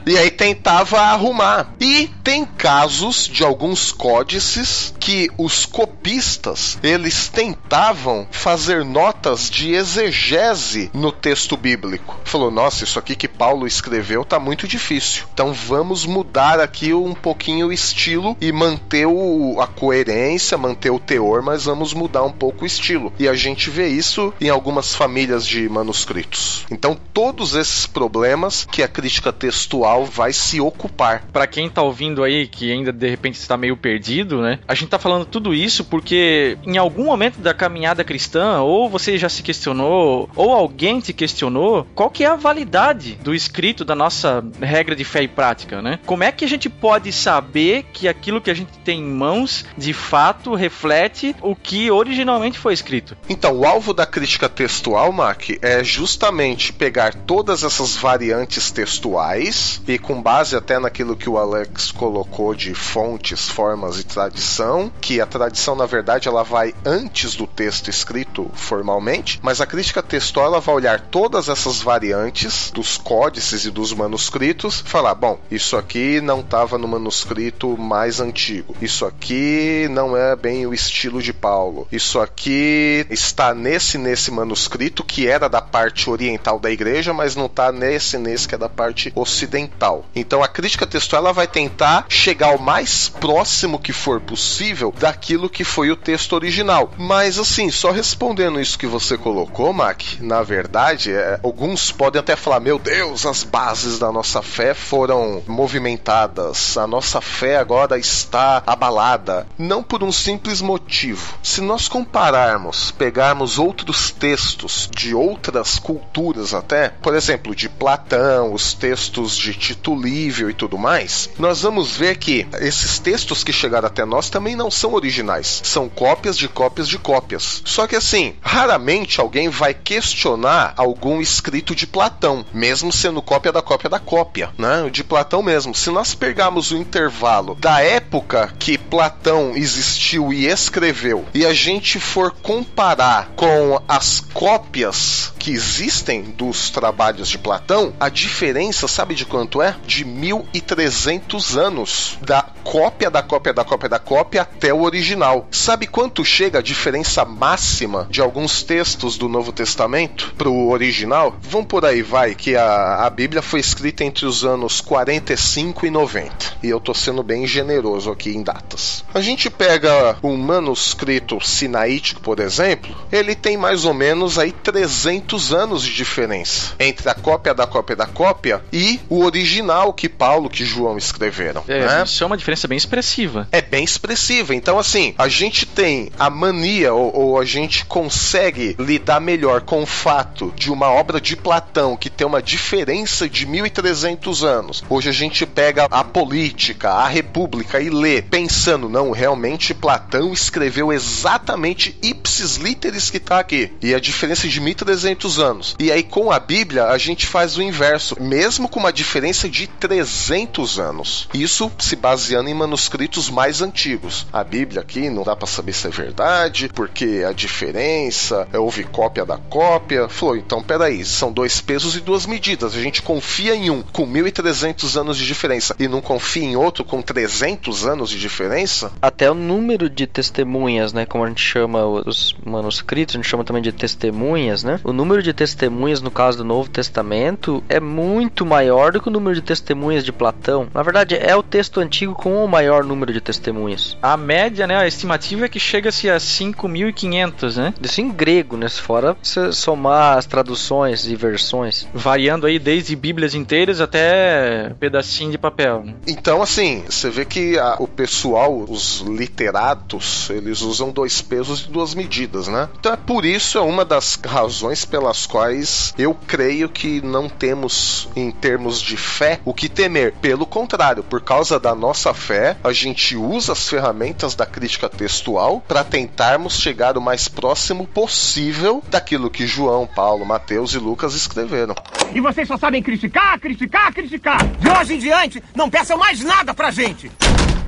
E aí tentava arrumar. E tem casos de alguns códices que os copistas, eles tentavam fazer notas de exegese no texto bíblico. Falou: "Nossa, isso aqui que Paulo escreveu tá muito difícil. Então vamos mudar aqui um pouquinho o estilo e manter o, a coerência, manter o teor, mas vamos mudar um pouco o estilo". E a gente vê isso em algumas famílias de manuscritos. Então todos esses problemas que a crítica textual vai se ocupar. Pra quem tá ouvindo aí, que ainda de repente está meio perdido, né? A gente tá falando tudo isso porque em algum momento da caminhada cristã, ou você já se questionou, ou alguém te questionou, qual que é a validade do escrito da nossa regra de fé e prática, né? Como é que a gente pode saber que aquilo que a gente tem em mãos, de fato, reflete o que originalmente foi escrito? Então, o alvo da crítica textual, Mac, é justamente pegar todas essas variantes textuais e com base até naquilo que o Alex colocou de fontes, formas e tradição, que a tradição na verdade ela vai antes do texto escrito mas a crítica textual vai olhar todas essas variantes dos códices e dos manuscritos, falar, bom, isso aqui não estava no manuscrito mais antigo. Isso aqui não é bem o estilo de Paulo. Isso aqui está nesse nesse manuscrito que era da parte oriental da igreja, mas não está nesse nesse que é da parte ocidental. Então a crítica textual vai tentar chegar o mais próximo que for possível daquilo que foi o texto original. Mas assim, só respondendo isso que você colocou, Mac, na verdade, é, alguns podem até falar: meu Deus, as bases da nossa fé foram movimentadas, a nossa fé agora está abalada. Não por um simples motivo. Se nós compararmos, pegarmos outros textos de outras culturas até, por exemplo, de Platão, os textos de Tito Livio e tudo mais, nós vamos ver que esses textos que chegaram até nós também não são originais, são cópias de cópias de cópias. Só que assim, raramente alguém vai questionar algum escrito de Platão, mesmo sendo cópia da cópia da cópia, né? De Platão mesmo. Se nós pegarmos o intervalo da época que Platão existiu e escreveu e a gente for comparar com as cópias que existem dos trabalhos de Platão, a diferença, sabe de quanto é? De 1300 anos da cópia da cópia da cópia da cópia até o original. Sabe quanto chega a diferença máxima de alguns textos do Novo Testamento pro original? Vamos por aí, vai, que a, a Bíblia foi escrita entre os anos 45 e 90. E eu tô sendo bem generoso aqui em datas. A gente pega um manuscrito sinaítico, por exemplo, ele tem mais ou menos aí 300 anos de diferença entre a cópia da cópia da cópia e o original que Paulo, que João escreveram. É, né? Isso é uma diferença bem expressiva. é bem expressiva. Então, assim, a gente tem a mania, ou, ou a gente consegue lidar melhor com o fato de uma obra de Platão que tem uma diferença de 1300 anos. Hoje a gente pega a política, a república e lê, pensando, não, realmente Platão escreveu exatamente ipsis literis que tá aqui. E a diferença de 1300 anos. E aí, com a Bíblia, a gente faz o inverso, mesmo com uma diferença de 300 anos. Isso se baseando em manuscritos mais antigos. A Bíblia aqui não dá pra saber se é verdade, porque a diferença é houve cópia da cópia. Falou, então peraí, são dois pesos e duas medidas. A gente confia em um com 1300 anos de diferença e não confia em outro com 300 anos de diferença? Até o número de testemunhas, né? Como a gente chama os manuscritos, a gente chama também de testemunhas, né? O número de testemunhas no caso do Novo Testamento é muito maior do que o número de testemunhas de Platão. Na verdade, é o texto antigo com o maior número de testemunhas. A média, né, a estimativa é que chega-se a 5.500, né? Isso em grego, né? Fora você somar as traduções e versões. Variando aí desde bíblias inteiras até pedacinho de papel. né? Então, assim, você vê que a- o pessoal, os literatos, eles usam dois pesos e duas medidas, né? Então é por isso, é uma das razões pelas quais eu creio que não temos, em termos de fé, o que temer. Pelo contrário, por causa da nossa fé, a gente usa as ferramentas da crítica textual para tentarmos chegar o mais próximo possível daquilo que João, Paulo, Mateus e Lucas escreveram. E vocês só sabem criticar, criticar, criticar. De hoje em diante, não peçam mais nada pra gente.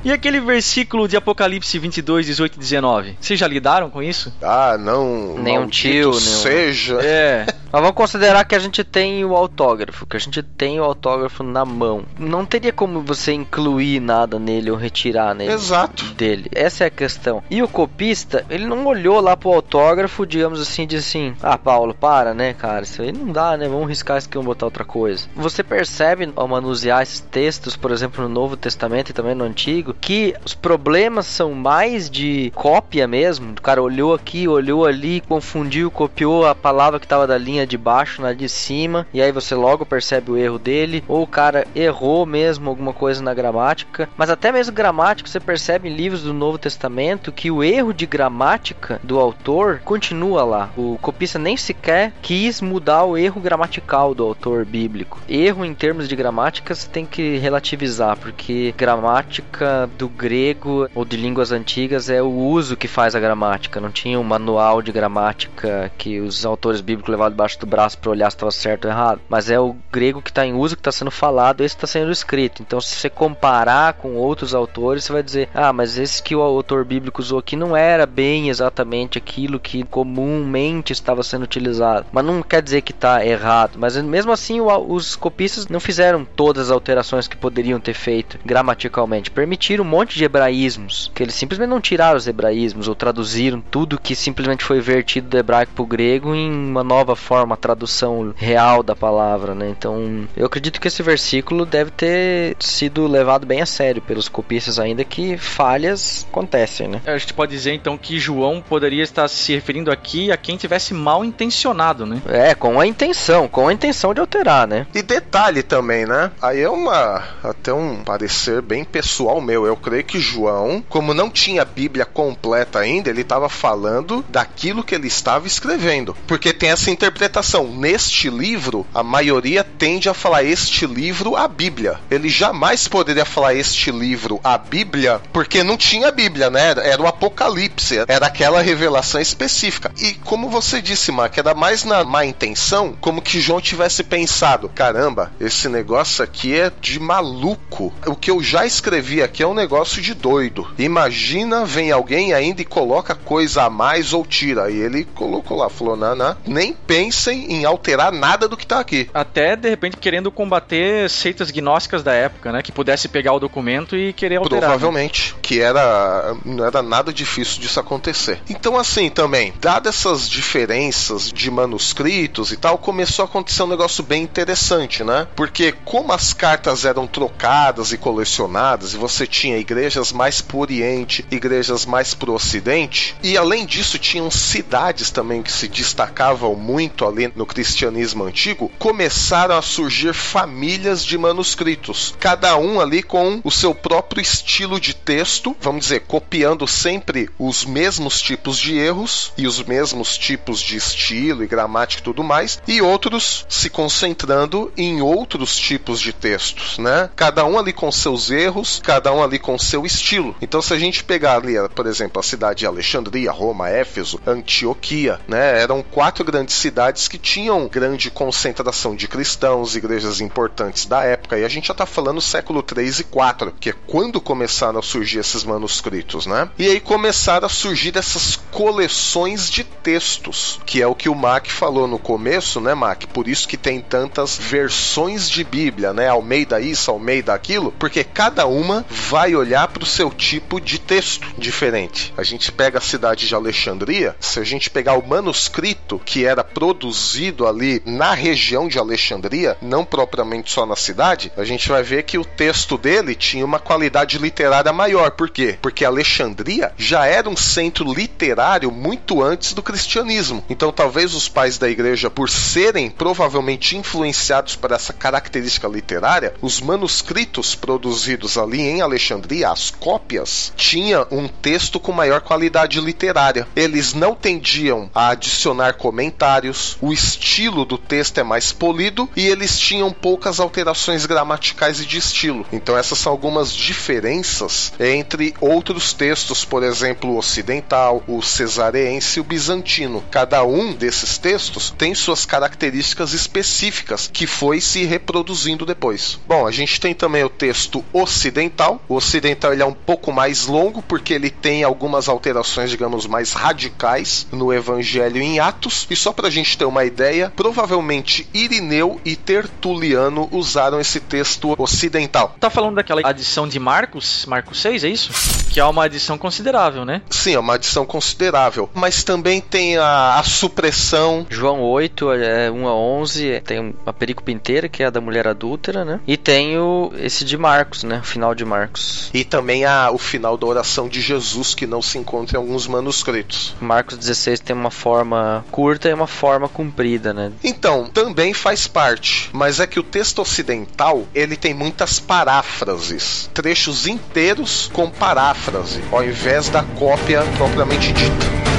E aquele versículo de Apocalipse 22, 18 e 19? Vocês já lidaram com isso? Ah, não. Nem um maldito tio, nem seja. É. Mas vamos considerar que a gente tem o autógrafo, que a gente tem o autógrafo na mão. Não teria como você incluir nada nele ou retirar nele. Exato. dele. Essa é a questão. E o copista, ele não olhou lá pro autógrafo, digamos assim, e disse assim: Ah, Paulo, para, né, cara? Isso aí não dá, né? Vamos riscar isso aqui, vamos botar outra coisa. Você percebe ao manusear esses textos, por exemplo, no Novo Testamento e também no Antigo, que os problemas são mais de cópia mesmo. O cara olhou aqui, olhou ali, confundiu, copiou a palavra que tava da linha de baixo na de cima, e aí você logo percebe o erro dele. Ou o cara errou mesmo alguma coisa na gramática. Mas até mesmo gramática, você percebe em livros do Novo Testamento que o erro de gramática do autor continua lá. O copista nem sequer quis mudar o erro gramatical do autor bíblico. Erro em termos de gramática você tem que relativizar, porque gramática do grego ou de línguas antigas é o uso que faz a gramática. Não tinha um manual de gramática que os autores bíblicos levavam debaixo do braço para olhar se estava certo ou errado. Mas é o grego que está em uso, que está sendo falado, esse está sendo escrito. Então, se você comparar com outros autores, você vai dizer: ah, mas esse que o autor bíblico usou aqui não era bem exatamente aquilo que comumente estava sendo utilizado. Mas não quer dizer que está errado. Mas mesmo assim, o- os copistas não fizeram todas as alterações que poderiam ter feito gramaticalmente. Permitiram um monte de hebraísmos, que eles simplesmente não tiraram os hebraísmos ou traduziram tudo que simplesmente foi vertido do hebraico para o grego em uma nova forma, a tradução real da palavra, né? Então, eu acredito que esse versículo deve ter sido levado bem a sério pelos copistas ainda que falhas acontecem, né? A gente pode dizer então que João poderia estar se referindo aqui a quem tivesse mal intencionado, né? É, com a intenção, com a intenção de alterar, né? E detalhe também, né? Aí é uma até um parecer bem pessoal meu. Eu creio que João, como não tinha a Bíblia completa ainda, ele estava falando daquilo que ele estava escrevendo. Porque tem essa interpretação. Neste livro, a maioria tende a falar este livro a Bíblia. Ele jamais poderia falar este livro a Bíblia, porque não tinha Bíblia, né? Era o Apocalipse, era aquela revelação específica. E como você disse, Mark, era mais na má intenção, como que João tivesse pensado: caramba, esse negócio aqui é de maluco. O que eu já escrevi aqui é um negócio de doido. Imagina, vem alguém ainda e coloca coisa a mais ou tira. E ele colocou lá, falou: não, não, nem pensem em alterar nada do que tá aqui. Até, de repente, querendo combater seitas gnósticas da época, né? Que pudesse pegar o documento e querer alterar. né? Provavelmente, que era não era nada difícil disso acontecer. Então, assim, também, dadas essas diferenças de manuscritos e tal, começou a acontecer um negócio bem interessante, né? Porque como as cartas eram trocadas e colecionadas, e você tinha igrejas mais pro Oriente, igrejas mais pro Ocidente, e além disso tinham cidades também que se destacavam muito ali no cristianismo antigo, começaram a surgir famílias de manuscritos, cada um ali com o seu próprio estilo de texto, vamos dizer, copiando sempre os mesmos tipos de erros e os mesmos tipos de estilo e gramática e tudo mais, e outros se concentrando em outros tipos de textos, né? Cada um ali com seus erros, cada um ali com seu estilo. Então, se a gente pegar ali, por exemplo, a cidade de Alexandria, Roma, Éfeso, Antioquia, né? Eram quatro grandes cidades que tinham grande concentração de cristãos, igrejas importantes da época. E a gente já está falando século 3 e 4, que é quando começaram a surgir esses manuscritos, né? E aí começaram a surgir essas coleções de textos, que é o que o Mac falou no começo, né, Mac? Por isso que tem tantas versões de Bíblia, né? Almeida isso, Almeida aquilo, porque cada uma vai olhar para o seu tipo de texto diferente. A gente pega a cidade de Alexandria, se a gente pegar o manuscrito que era produzido ali na região de Alexandria, não propriamente só na cidade, a gente vai ver que o texto dele tinha uma qualidade literária maior. Por quê? Porque Alexandria já era um centro literário muito antes do cristianismo. Então, talvez os pais da igreja, por serem provavelmente influenciados por essa característica literária, os manuscritos produzidos ali em Alexandria, as cópias, tinha um texto com maior qualidade literária. Eles não tendiam a adicionar comentários, o estilo do texto é mais polido e eles tinham poucas alterações gramaticais e de estilo. Então, essas são algumas diferenças entre outros textos, por exemplo, o ocidental, o cesareense e o bizantino. Cada um desses textos tem suas características específicas que foi se reproduzindo depois. Bom, a gente tem também o texto ocidental. O ocidental ele é um pouco mais longo porque ele tem algumas alterações, digamos, mais radicais no Evangelho em Atos. E só para a gente ter uma ideia, provavelmente Irineu e Tertuliano usaram esse texto ocidental. Tá falando daquela adição de Marcos, Marcos 6, é isso? Que é uma adição considerável, né? Sim, é uma adição considerável. Mas também tem a, a supressão. João 8, é 1 a 11, tem uma perícope inteira, que é a da mulher adúltera, né? E tem o, esse de Marcos, né? O final de Marcos. E também a, o final da oração de Jesus, que não se encontra em alguns manuscritos. Marcos 16 tem uma forma curta e uma forma comprida, né? Então, também faz parte, mas é que o texto ocidental, ele tem muitas paráfrases, trechos inteiros com paráfrase, ao invés da cópia propriamente dita.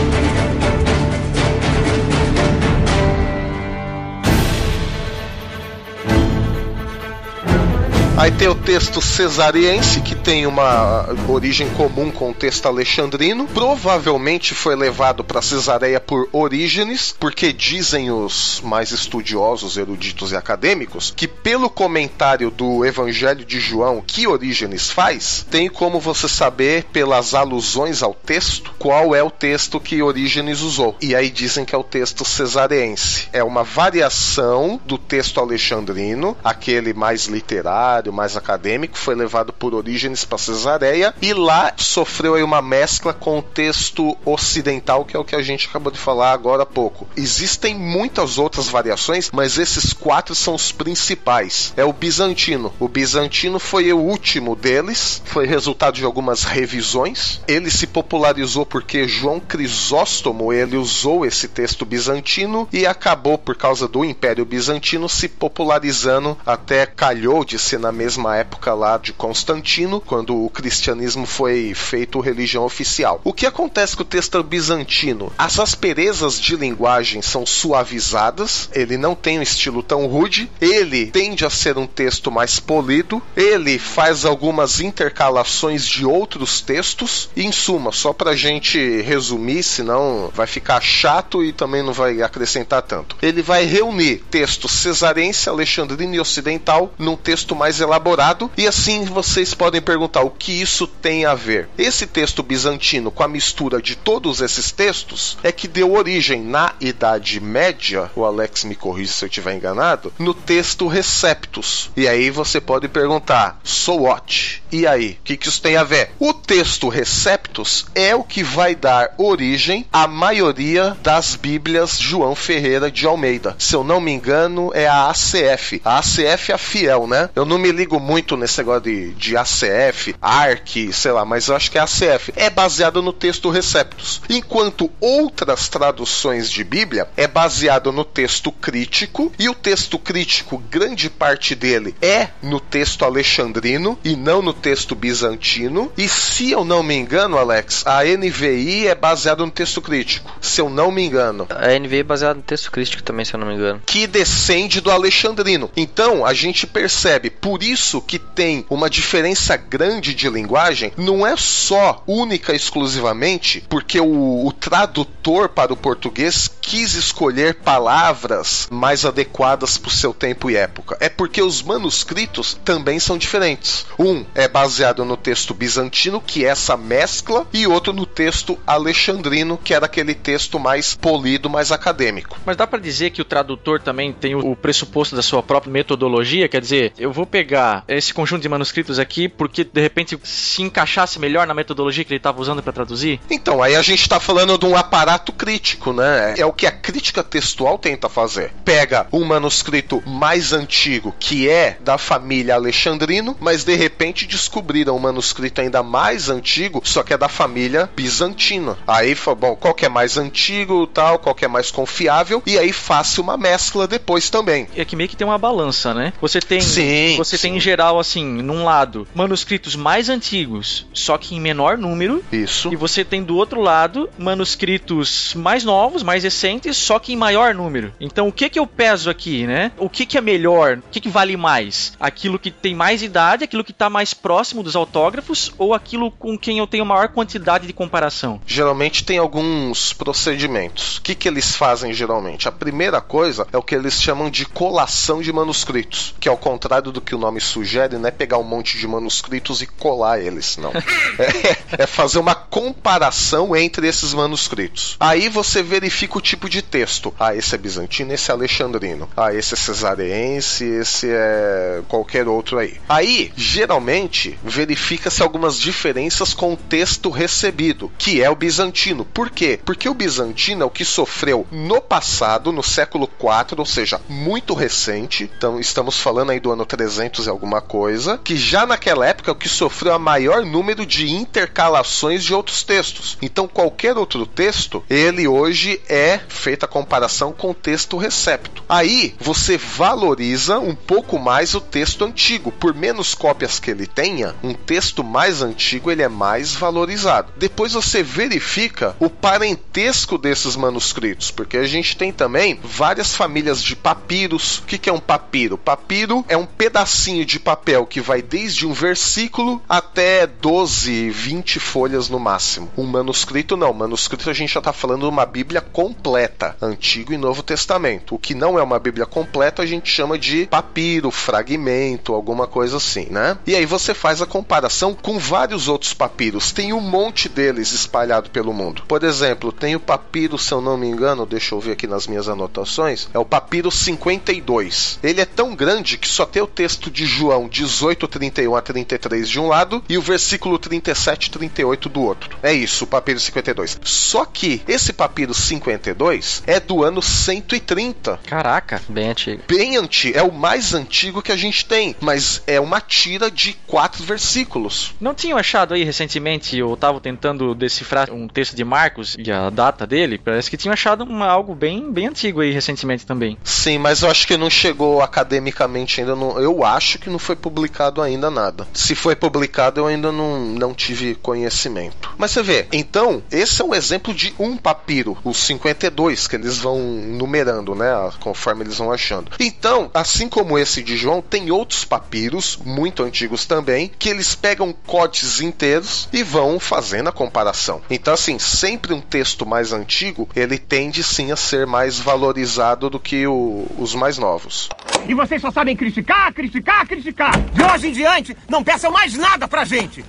Aí tem o texto cesariense, que tem uma origem comum com o texto alexandrino. Provavelmente foi levado para Cesareia por Orígenes, porque dizem os mais estudiosos, eruditos e acadêmicos que, pelo comentário do Evangelho de João que Orígenes faz, tem como você saber, pelas alusões ao texto, qual é o texto que Orígenes usou. E aí dizem que é o texto cesareense. É uma variação do texto alexandrino, aquele mais literário, mais acadêmico, foi levado por Orígenes para Cesareia e lá sofreu aí uma mescla com o texto ocidental, que é o que a gente acabou de falar agora há pouco. Existem muitas outras variações, mas esses quatro são os principais. É o bizantino. O bizantino foi o último deles, foi resultado de algumas revisões. Ele se popularizou porque João Crisóstomo ele usou esse texto bizantino e acabou por causa do Império Bizantino se popularizando até calhou de ser na mesma época lá de Constantino, quando o cristianismo foi feito religião oficial. O que acontece com o texto bizantino? As asperezas de linguagem são suavizadas, ele não tem um estilo tão rude, ele tende a ser um texto mais polido, ele faz algumas intercalações de outros textos, e em suma, só pra gente resumir, senão vai ficar chato e também não vai acrescentar tanto. Ele vai reunir texto cesarense, alexandrino e ocidental num texto mais elaborado, e assim vocês podem perguntar o que isso tem a ver. Esse texto bizantino com a mistura de todos esses textos é que deu origem na Idade Média, o Alex me corrija se eu estiver enganado, no texto Receptus. E aí você pode perguntar, so what? E aí, o que, que isso tem a ver? O texto Receptus é o que vai dar origem à maioria das Bíblias João Ferreira de Almeida. Se eu não me engano, é a ACF. A ACF é a fiel, né? Eu não me ligo muito nesse negócio de, de ACF, ARC, sei lá, mas eu acho que é ACF. É baseado no texto Receptus. Enquanto outras traduções de Bíblia é baseado no texto crítico, e o texto crítico, grande parte dele é no texto alexandrino e não no texto bizantino. E se eu não me engano, Alex, a NVI é baseada no texto crítico. Se eu não me engano. A NVI é baseada no texto crítico também, se eu não me engano. que descende do alexandrino. Então, a gente percebe, por isso que tem uma diferença grande de linguagem, não é só única exclusivamente porque o, o tradutor para o português quis escolher palavras mais adequadas para o seu tempo e época. É porque os manuscritos também são diferentes. Um é baseado no texto bizantino, que é essa mescla, e outro no texto alexandrino, que era aquele texto mais polido, mais acadêmico. Mas dá pra dizer que o tradutor também tem o pressuposto da sua própria metodologia? Quer dizer, eu vou pegar esse conjunto de manuscritos aqui porque de repente se encaixasse melhor na metodologia que ele estava usando pra traduzir? Então, aí a gente está falando de um aparato crítico, né? É o que a crítica textual tenta fazer. Pega um manuscrito mais antigo, que é da família Alexandrino, mas de repente descobriram um manuscrito ainda mais antigo, só que é da família bizantina. Aí, bom, qual que é mais antigo, tal, qual que é mais confiável, e aí faça uma mescla depois também. É que meio que tem uma balança, né? Você tem, Sim, você tem sim. em geral assim, num lado, manuscritos mais antigos, só que em menor número, Isso. e você tem do outro lado manuscritos mais novos, mais recentes, só que em maior número. Então, o que que eu peso aqui, né? O que que é melhor? O que que vale mais? Aquilo que tem mais idade, aquilo que tá mais próximo dos autógrafos ou aquilo com quem eu tenho maior quantidade de comparação? Geralmente tem alguns procedimentos. O que, que eles fazem geralmente? A primeira coisa é o que eles chamam de colação de manuscritos, que ao contrário do que o nome sugere, não é pegar um monte de manuscritos e colar eles, não. É, é fazer uma comparação entre esses manuscritos. Aí você verifica o tipo de texto. Ah, esse é bizantino, esse é alexandrino. Ah, esse é cesareense, esse é qualquer outro aí. Aí, geralmente, verifica-se algumas diferenças com o texto recebido, que é o bizantino. Por quê? Porque o bizantino é o que sofreu no passado, no século IV, ou seja, muito recente. Então, estamos falando aí do ano 300 e alguma coisa, que já naquela época é o que sofreu a maior número de intercalações de outros textos. Então, qualquer outro texto, ele hoje é feita a comparação com o texto recepto. Aí, você valoriza um pouco mais o texto antigo. Por menos cópias que ele tenha, um texto mais antigo ele é mais valorizado. Depois você verifica o parentesco desses manuscritos, porque a gente tem também várias famílias de papiros. O que é um papiro? Papiro é um pedacinho de papel que vai desde um versículo até 12, 20 folhas no máximo. Um manuscrito não. Manuscrito a gente já está falando de uma Bíblia completa, Antigo e Novo Testamento. O que não é uma Bíblia completa a gente chama de papiro, fragmento, alguma coisa assim, né? E aí você faz a comparação com vários outros papiros. Tem um monte deles espalhado pelo mundo. Por exemplo, tem o papiro, se eu não me engano, deixa eu ver aqui nas minhas anotações, é o papiro 52. Ele é tão grande que só tem o texto de João 18, 31 a 33 de um lado e o versículo 37 e 38 do outro. É isso, o papiro 52. Só que esse papiro 52 é do ano 130 Caraca. Bem antigo. bem antigo, é o mais antigo que a gente tem, mas é uma tira de quatro versículos. Não tinham achado aí recentemente, eu tava tentando decifrar um texto de Marcos e a data dele, parece que tinham achado uma, algo bem, bem antigo aí recentemente também. Sim, mas eu acho que não chegou academicamente ainda. Não, eu acho que não foi publicado ainda nada. Se foi publicado, eu ainda não, não tive conhecimento. Mas você vê, então, esse é um exemplo de um papiro, os 52, que eles vão numerando, né? Conforme eles vão achando. Então, assim como esse de João, tem outros papiros, muito antigos também, que eles pegam códices inteiros e vão fazendo a comparação. Então, assim, sempre um texto mais antigo, ele tende sim a ser mais valorizado do que o- os mais novos. E vocês só sabem criticar, criticar, criticar. De hoje em diante, não peçam mais nada pra gente.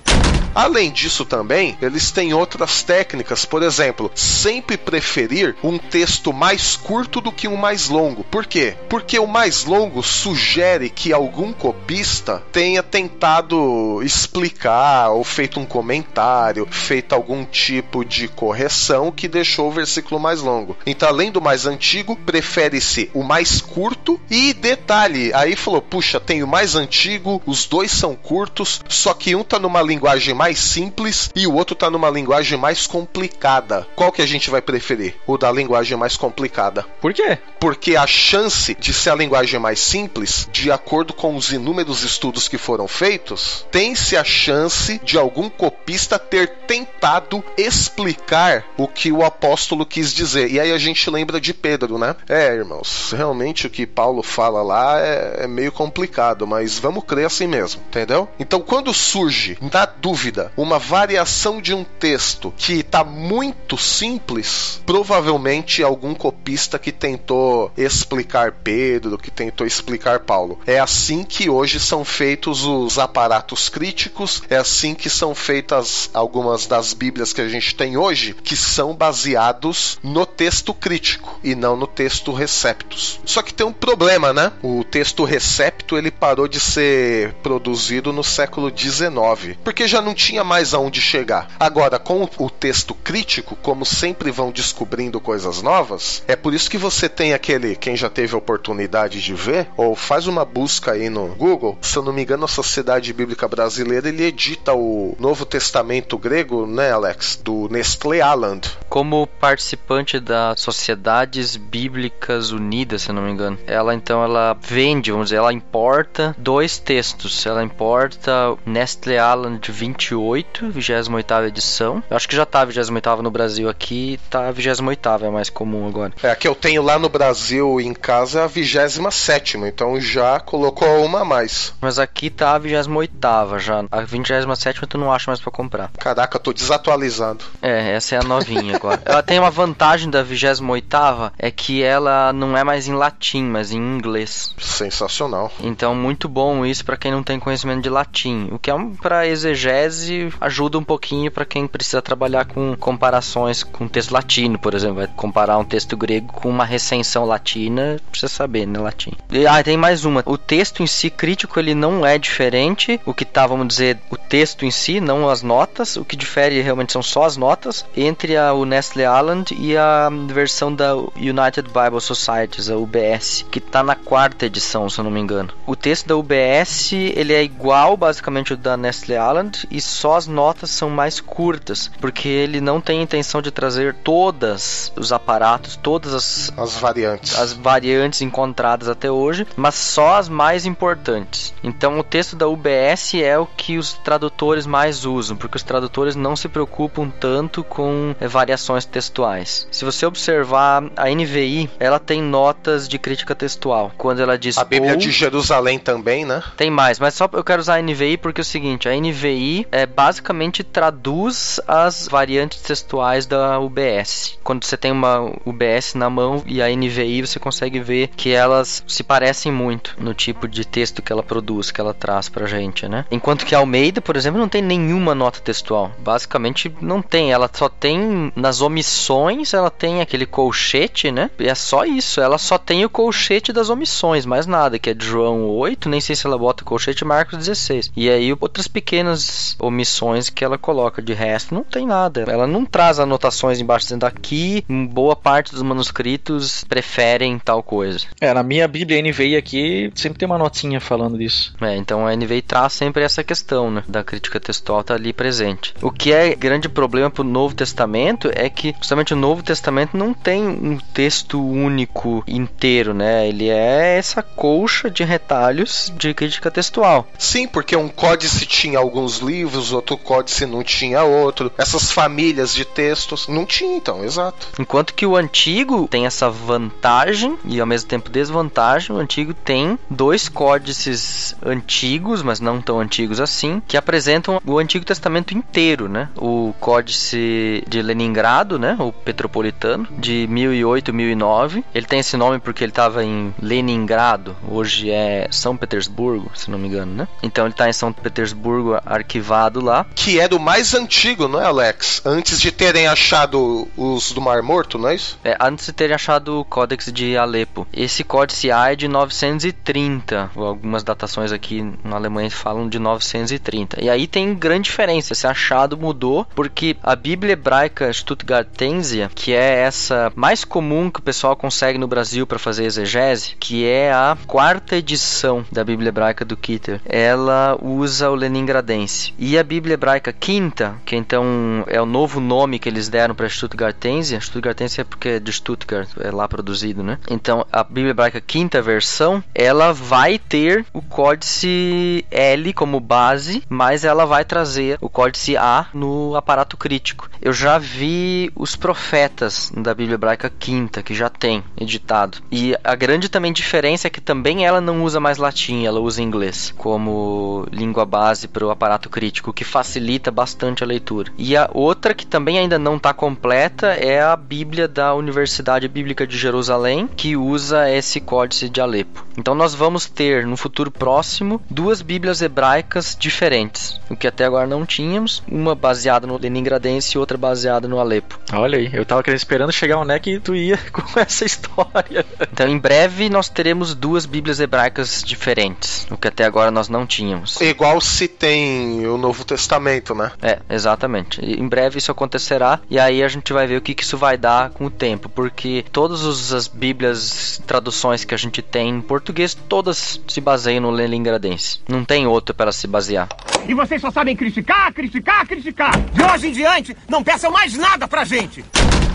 Além disso também, eles têm outras técnicas, por exemplo, sempre preferir um texto mais curto do que um mais longo. Por quê? Porque o mais longo sugere que algum copista tenha tentado explicar ou feito um comentário, feito algum tipo de correção que deixou o versículo mais longo. Então, além do mais antigo, prefere-se o mais curto e detalhe, aí falou, puxa, tem o mais antigo, os dois são curtos, só que um tá numa linguagem mais simples e o outro tá numa linguagem mais complicada. Qual que a gente vai preferir? O da linguagem mais complicada. Por quê? Porque a chance de ser a linguagem mais simples, de acordo com os inúmeros estudos que foram feitos, tem-se a chance de algum copista ter tentado explicar o que o apóstolo quis dizer. E aí a gente lembra de Pedro, né? É, irmãos, realmente o que Paulo fala lá é, é meio complicado, mas vamos crer assim mesmo, entendeu? Então, quando surge, na dúvida, uma variação de um texto que tá muito simples, provavelmente algum copista que tentou explicar Pedro, que tentou explicar Paulo. É assim que hoje são feitos os aparatos críticos, é assim que são feitas algumas das Bíblias que a gente tem hoje, que são baseados no texto crítico e não no texto receptus. Só que tem um problema, né? O texto recepto ele parou de ser produzido no século XIX, porque já não tinha mais aonde chegar. Agora, com o- texto crítico, como sempre vão descobrindo coisas novas, é por isso que você tem aquele, quem já teve a oportunidade de ver, ou faz uma busca aí no Google, se eu não me engano, a Sociedade Bíblica Brasileira ele edita o Novo Testamento grego, né, Alex? Do Nestlé Aland. Como participante das Sociedades Bíblicas Unidas, se eu não me engano. Ela então ela vende, vamos dizer, ela importa dois textos. Ela importa Nestle Aland 28, 28 edição. Eu acho que já tá 28 no Brasil aqui, tá 28 é mais comum agora. É, a que eu tenho lá no Brasil em casa é a 27, então já colocou uma a mais. Mas aqui tá a 28 já. A 27 tu não acha mais pra comprar. Caraca, eu tô desatualizado. É, essa é a novinha agora. ela tem uma vantagem da 28 é que ela não é mais em latim, mas em inglês. Sensacional. Então, muito bom isso pra quem não tem conhecimento de latim. O que é um, para exegese ajuda um pouquinho pra quem precisa trabalhar com comparações com texto latino, por exemplo, vai comparar um texto grego com uma recensão latina, precisa saber, né, latim. E, ah, tem mais uma. O texto em si crítico ele não é diferente. O que tá, vamos dizer, o texto em si, não as notas. O que difere realmente são só as notas entre a, o Nestle Aland e a versão da United Bible Societies, a UBS, que tá na quarta edição, se eu não me engano. O texto da UBS ele é igual basicamente ao da Nestle Aland e só as notas são mais curtas, porque ele não tem intenção de trazer todas os aparatos, todas as As variantes. as variantes encontradas até hoje, mas só as mais importantes. Então o texto da UBS é o que os tradutores mais usam, porque os tradutores não se preocupam tanto com eh, variações textuais. Se você observar a NVI, ela tem notas de crítica textual. Quando ela diz A Bíblia ou- de Jerusalém também, né? tem mais, mas só eu quero usar a NVI porque é o seguinte, a NVI é basicamente traduz as variantes textuais da UBS. Quando você tem uma UBS na mão e a NVI, você consegue ver que elas se parecem muito no tipo de texto que ela produz, que ela traz pra gente, né? Enquanto que a Almeida, por exemplo, não tem nenhuma nota textual. Basicamente não tem, ela só tem nas omissões, ela tem aquele colchete, né? E é só isso, ela só tem o colchete das omissões, mais nada, que é João 8, nem sei se ela bota colchete Marcos 16. E aí outras pequenas omissões que ela coloca, de resto não tem nada. Ela não traz anotações embaixo dizendo aqui, boa parte dos manuscritos preferem tal coisa. É, na minha Bíblia NVI aqui sempre tem uma notinha falando disso. É, então a NVI traz sempre essa questão, né? Da crítica textual tá ali presente. O que é grande problema pro Novo Testamento é que justamente o Novo Testamento não tem um texto único inteiro, né? Ele é essa colcha de retalhos de crítica textual. Sim, porque um códice tinha alguns livros, outro códice não tinha outro. Essas famílias de textos não tinha, então, exato. Enquanto que o antigo tem essa vantagem e ao mesmo tempo desvantagem, o antigo tem dois códices antigos, mas não tão antigos assim, que apresentam o Antigo Testamento inteiro, né? O códice de Leningrado, né? O Petropolitano, de 1008 1009. Ele tem esse nome porque ele estava em Leningrado, hoje é São Petersburgo, se não me engano, né? Então ele está em São Petersburgo arquivado lá. Que é do mais antigo, não é, Alex? Antes de terem achado os do Mar Morto, não é isso? É, antes de terem achado o Códex de Alepo. Esse códice A é de 930. Algumas datações aqui na Alemanha falam de 930. E aí tem grande diferença. Esse achado mudou porque a Bíblia hebraica Stuttgartensia, que é essa mais comum que o pessoal consegue no Brasil para fazer exegese, que é a quarta edição da Bíblia hebraica do Kitter, ela usa o Leningradense. E a Bíblia hebraica quinta, que então é o novo nome que eles deram para Stuttgartensia, Stuttgartensia é porque é de Stuttgart, é lá produzido, né? Então a Bíblia hebraica quinta versão, ela vai ter o códice L como base, mas ela vai trazer o códice A no aparato crítico. Eu já vi os profetas da Bíblia hebraica quinta, que já tem editado. E a grande também diferença é que também ela não usa mais latim, ela usa inglês como língua base para o aparato crítico, o que facilita bastante a leitura. E a outra que também ainda não está completa é a Bíblia da Universidade Bíblica de Jerusalém, que usa esse códice de Alepo. Então nós vamos ter no futuro próximo duas Bíblias hebraicas diferentes, o que até agora não tínhamos, uma baseada no Leningradense e outra baseada no Alepo. Olha aí, eu tava querendo- esperando chegar onde é que tu ia com essa história. Então em breve nós teremos duas Bíblias hebraicas diferentes, o que até agora nós não tínhamos. Igual se tem o Novo Testamento, né? É, exatamente. E Em breve isso acontecerá e aí a gente vai ver o que, que isso vai dar com o tempo, porque todas as Bíblias, traduções que a gente tem em português, todas se baseiam no Leningradense. Não tem outro para se basear. E vocês só sabem criticar, criticar, criticar. De hoje em diante, não peçam mais nada pra gente.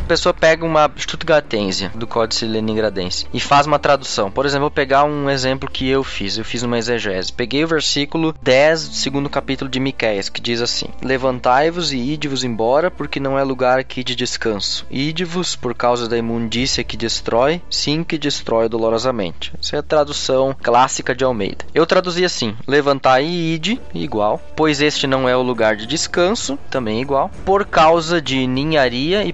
Pessoa pega uma Stuttgartense do Códice Leningradense e faz uma tradução. Por exemplo, vou pegar um exemplo que eu fiz. Eu fiz uma exegese. Peguei o versículo 10 do segundo capítulo de Miqueias, que diz assim: Levantai-vos e ide-vos embora, porque não é lugar aqui de descanso. Ide-vos por causa da imundícia que destrói, sim que destrói dolorosamente. Essa é a tradução clássica de Almeida. Eu traduzi assim: Levantai e ide, igual. Pois este não é o lugar de descanso, também igual. Por causa de ninharia,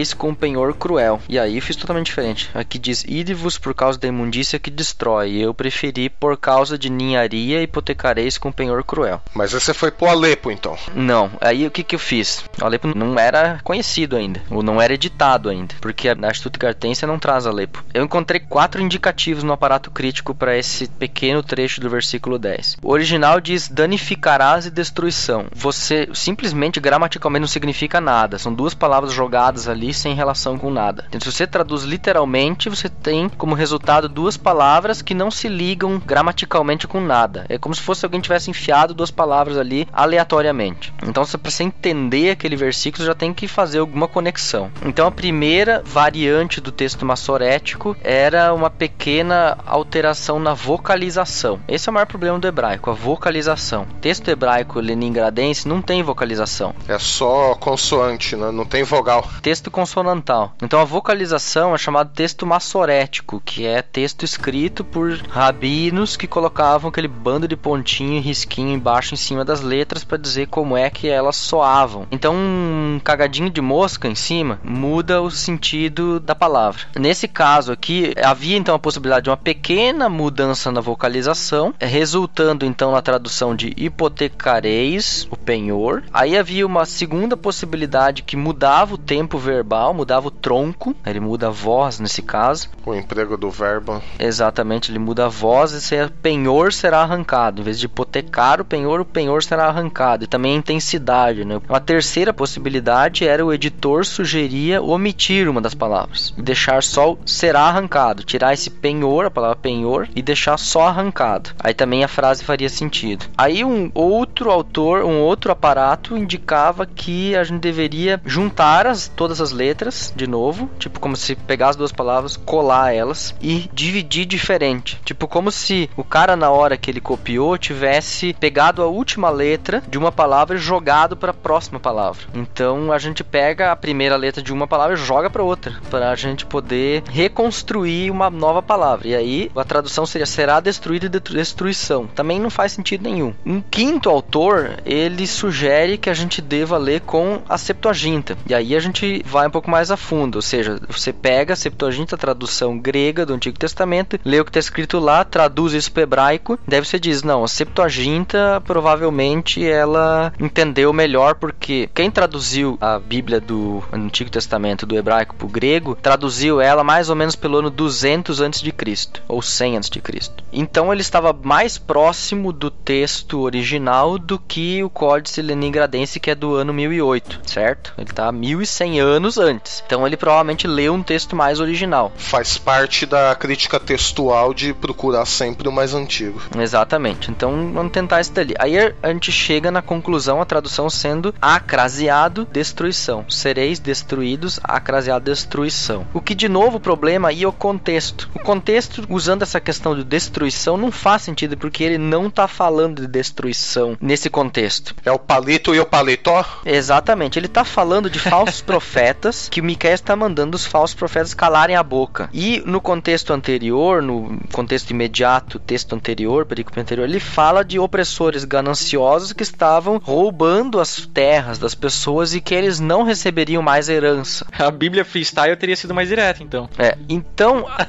hipotecareis com penhor cruel. E aí eu fiz totalmente diferente. Aqui diz: Ide-vos por causa da imundícia que destrói. Eu preferi por causa de ninharia, hipotecareis com penhor cruel. Mas você foi pro Alepo, então. Não, aí o que que eu fiz? O Alepo não era conhecido ainda, ou não era editado ainda, porque na Stuttgartense não traz Alepo. Eu encontrei quatro indicativos no aparato crítico para esse pequeno trecho do versículo 10. O original diz danificarás e destruição. Você simplesmente gramaticalmente não significa nada, são duas palavras jogadas ali sem relação com nada. Então, se você traduz literalmente, você tem como resultado duas palavras que não se ligam gramaticalmente com nada. É como se fosse alguém tivesse enfiado duas palavras ali aleatoriamente. Então, para você entender aquele versículo, você já tem que fazer alguma conexão. Então, a primeira variante do texto massorético era uma pequena alteração na vocalização. Esse é o maior problema do hebraico, a vocalização. Texto hebraico leningradense não tem vocalização É só consoante, né? Não tem vogal. texto consonantal. Então a vocalização é chamado texto massorético, que é texto escrito por rabinos que colocavam aquele bando de pontinho e risquinho embaixo em cima das letras para dizer como é que elas soavam. Então um cagadinho de mosca em cima muda o sentido da palavra. Nesse caso aqui havia então a possibilidade de uma pequena mudança na vocalização, resultando então na tradução de hipotecareis, o penhor. Aí havia uma segunda possibilidade que mudava o tempo verbal verbal, mudava o tronco, ele muda a voz nesse caso. O emprego do verbo. Exatamente, ele muda a voz e ser penhor será arrancado. Em vez de hipotecar o penhor, o penhor será arrancado. E também a intensidade, né? Uma terceira possibilidade era o editor sugeria omitir uma das palavras e deixar só o será arrancado, tirar esse penhor, a palavra penhor, e deixar só arrancado. Aí também a frase faria sentido. Aí um outro autor, um outro aparato indicava que a gente deveria juntar as, todas as letras de novo, tipo como se pegar as duas palavras, colar elas e dividir diferente. Tipo como se o cara na hora que ele copiou tivesse pegado a última letra de uma palavra e jogado para a próxima palavra. Então a gente pega a primeira letra de uma palavra e joga para outra, para a gente poder reconstruir uma nova palavra. E aí a tradução seria será destruída e destruição. Também não faz sentido nenhum. Um quinto autor, ele sugere que a gente deva ler com a Septuaginta. E aí a gente vai um pouco mais a fundo, ou seja, você pega a Septuaginta, a tradução grega do Antigo Testamento, lê o que está escrito lá, traduz isso para hebraico, deve você diz, não, a Septuaginta provavelmente ela entendeu melhor porque quem traduziu a Bíblia do Antigo Testamento do hebraico para o grego, traduziu ela mais ou menos pelo ano 200 antes de Cristo, ou 100 antes de Cristo. Então ele estava mais próximo do texto original do que o Códice Leningradense que é do ano 1008, certo? Ele está 1100 anos antes. Então ele provavelmente leu um texto mais original. Faz parte da crítica textual de procurar sempre o mais antigo. Exatamente. Então vamos tentar isso dali. Aí a gente chega na conclusão, a tradução sendo acraseado, destruição. Sereis destruídos, acraseado, destruição. O que de novo o problema aí é o contexto. O contexto, usando essa questão de destruição, não faz sentido porque ele não está falando de destruição nesse contexto. É o palito e o paletó? Exatamente, ele está falando de falsos profetas que o Miquel está mandando os falsos profetas calarem a boca. E no contexto anterior, no contexto imediato, texto anterior, perícope anterior, ele fala de opressores gananciosos que estavam roubando as terras das pessoas e que eles não receberiam mais herança. A Bíblia freestyle teria sido mais direta, então. É, então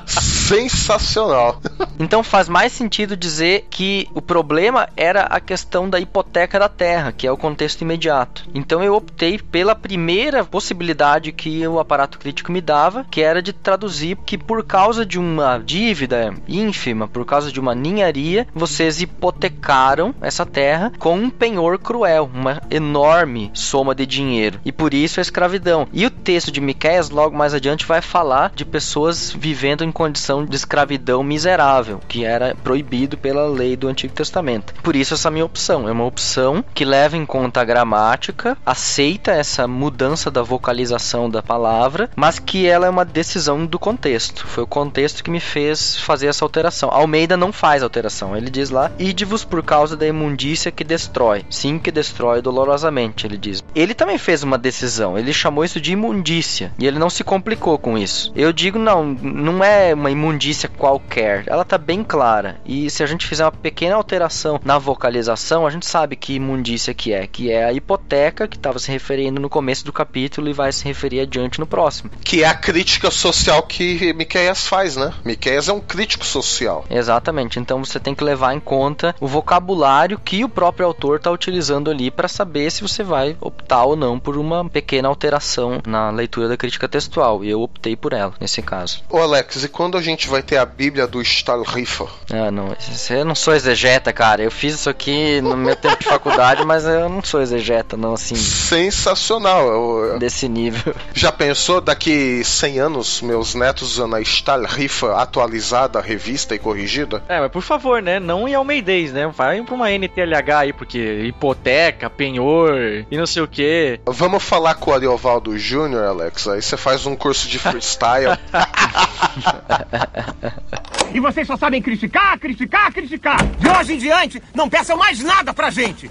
Sensacional. Então faz mais sentido dizer que o problema era a questão da hipoteca da terra, que é o contexto imediato. Então eu optei pela primeira possibilidade que o aparato crítico me dava, que era de traduzir que por causa de uma dívida ínfima, por causa de uma ninharia, vocês hipotecaram essa terra com um penhor cruel, uma enorme soma de dinheiro. E por isso a escravidão. E o texto de Miqueias logo mais adiante vai falar de pessoas vivendo em condição de escravidão miserável, que era proibido pela lei do Antigo Testamento. Por isso essa minha opção é uma opção que leva em conta a gramática, aceita essa mudança da vocalização da palavra, mas que ela é uma decisão do contexto. Foi o contexto que me fez fazer essa alteração. Almeida não faz alteração. Ele diz lá: "Ide-vos por causa da imundícia que destrói, sim que destrói dolorosamente", ele diz. Ele também fez uma decisão. Ele chamou isso de imundícia e ele não se complicou com isso. Eu digo não, não é uma imundícia qualquer. Ela tá bem clara. E se a gente fizer uma pequena alteração na vocalização, a gente sabe que imundícia que é, que é a hipoteca que estava se referindo no começo do capítulo e vai se referir adiante no próximo. Que é a crítica social que Miqueias faz, né? Miqueias é um crítico social. Exatamente. Então você tem que levar em conta o vocabulário que o próprio autor está utilizando ali para saber se você vai optar ou não por uma pequena alteração na leitura da crítica textual. E eu optei por ela nesse caso. Ô Alex, e quando a gente vai ter a Bíblia do Stahlrifer? Ah, não. Eu não sou exegeta, cara. Eu fiz isso aqui no meu tempo de faculdade, mas eu não sou exegeta, não, assim, Sensacional. Eu- desse nível. Já pensou daqui 100 anos meus netos usando a Stahlrifer atualizada, revista e corrigida? É, mas por favor, né? Não em Almeidez, né? Vai pra uma NTLH aí, porque hipoteca, penhor e não sei o que. Vamos falar com o Ariovaldo Júnior, Alex. Aí você faz um curso de freestyle. E vocês só sabem criticar, criticar, criticar. De hoje em diante, não peçam mais nada pra gente.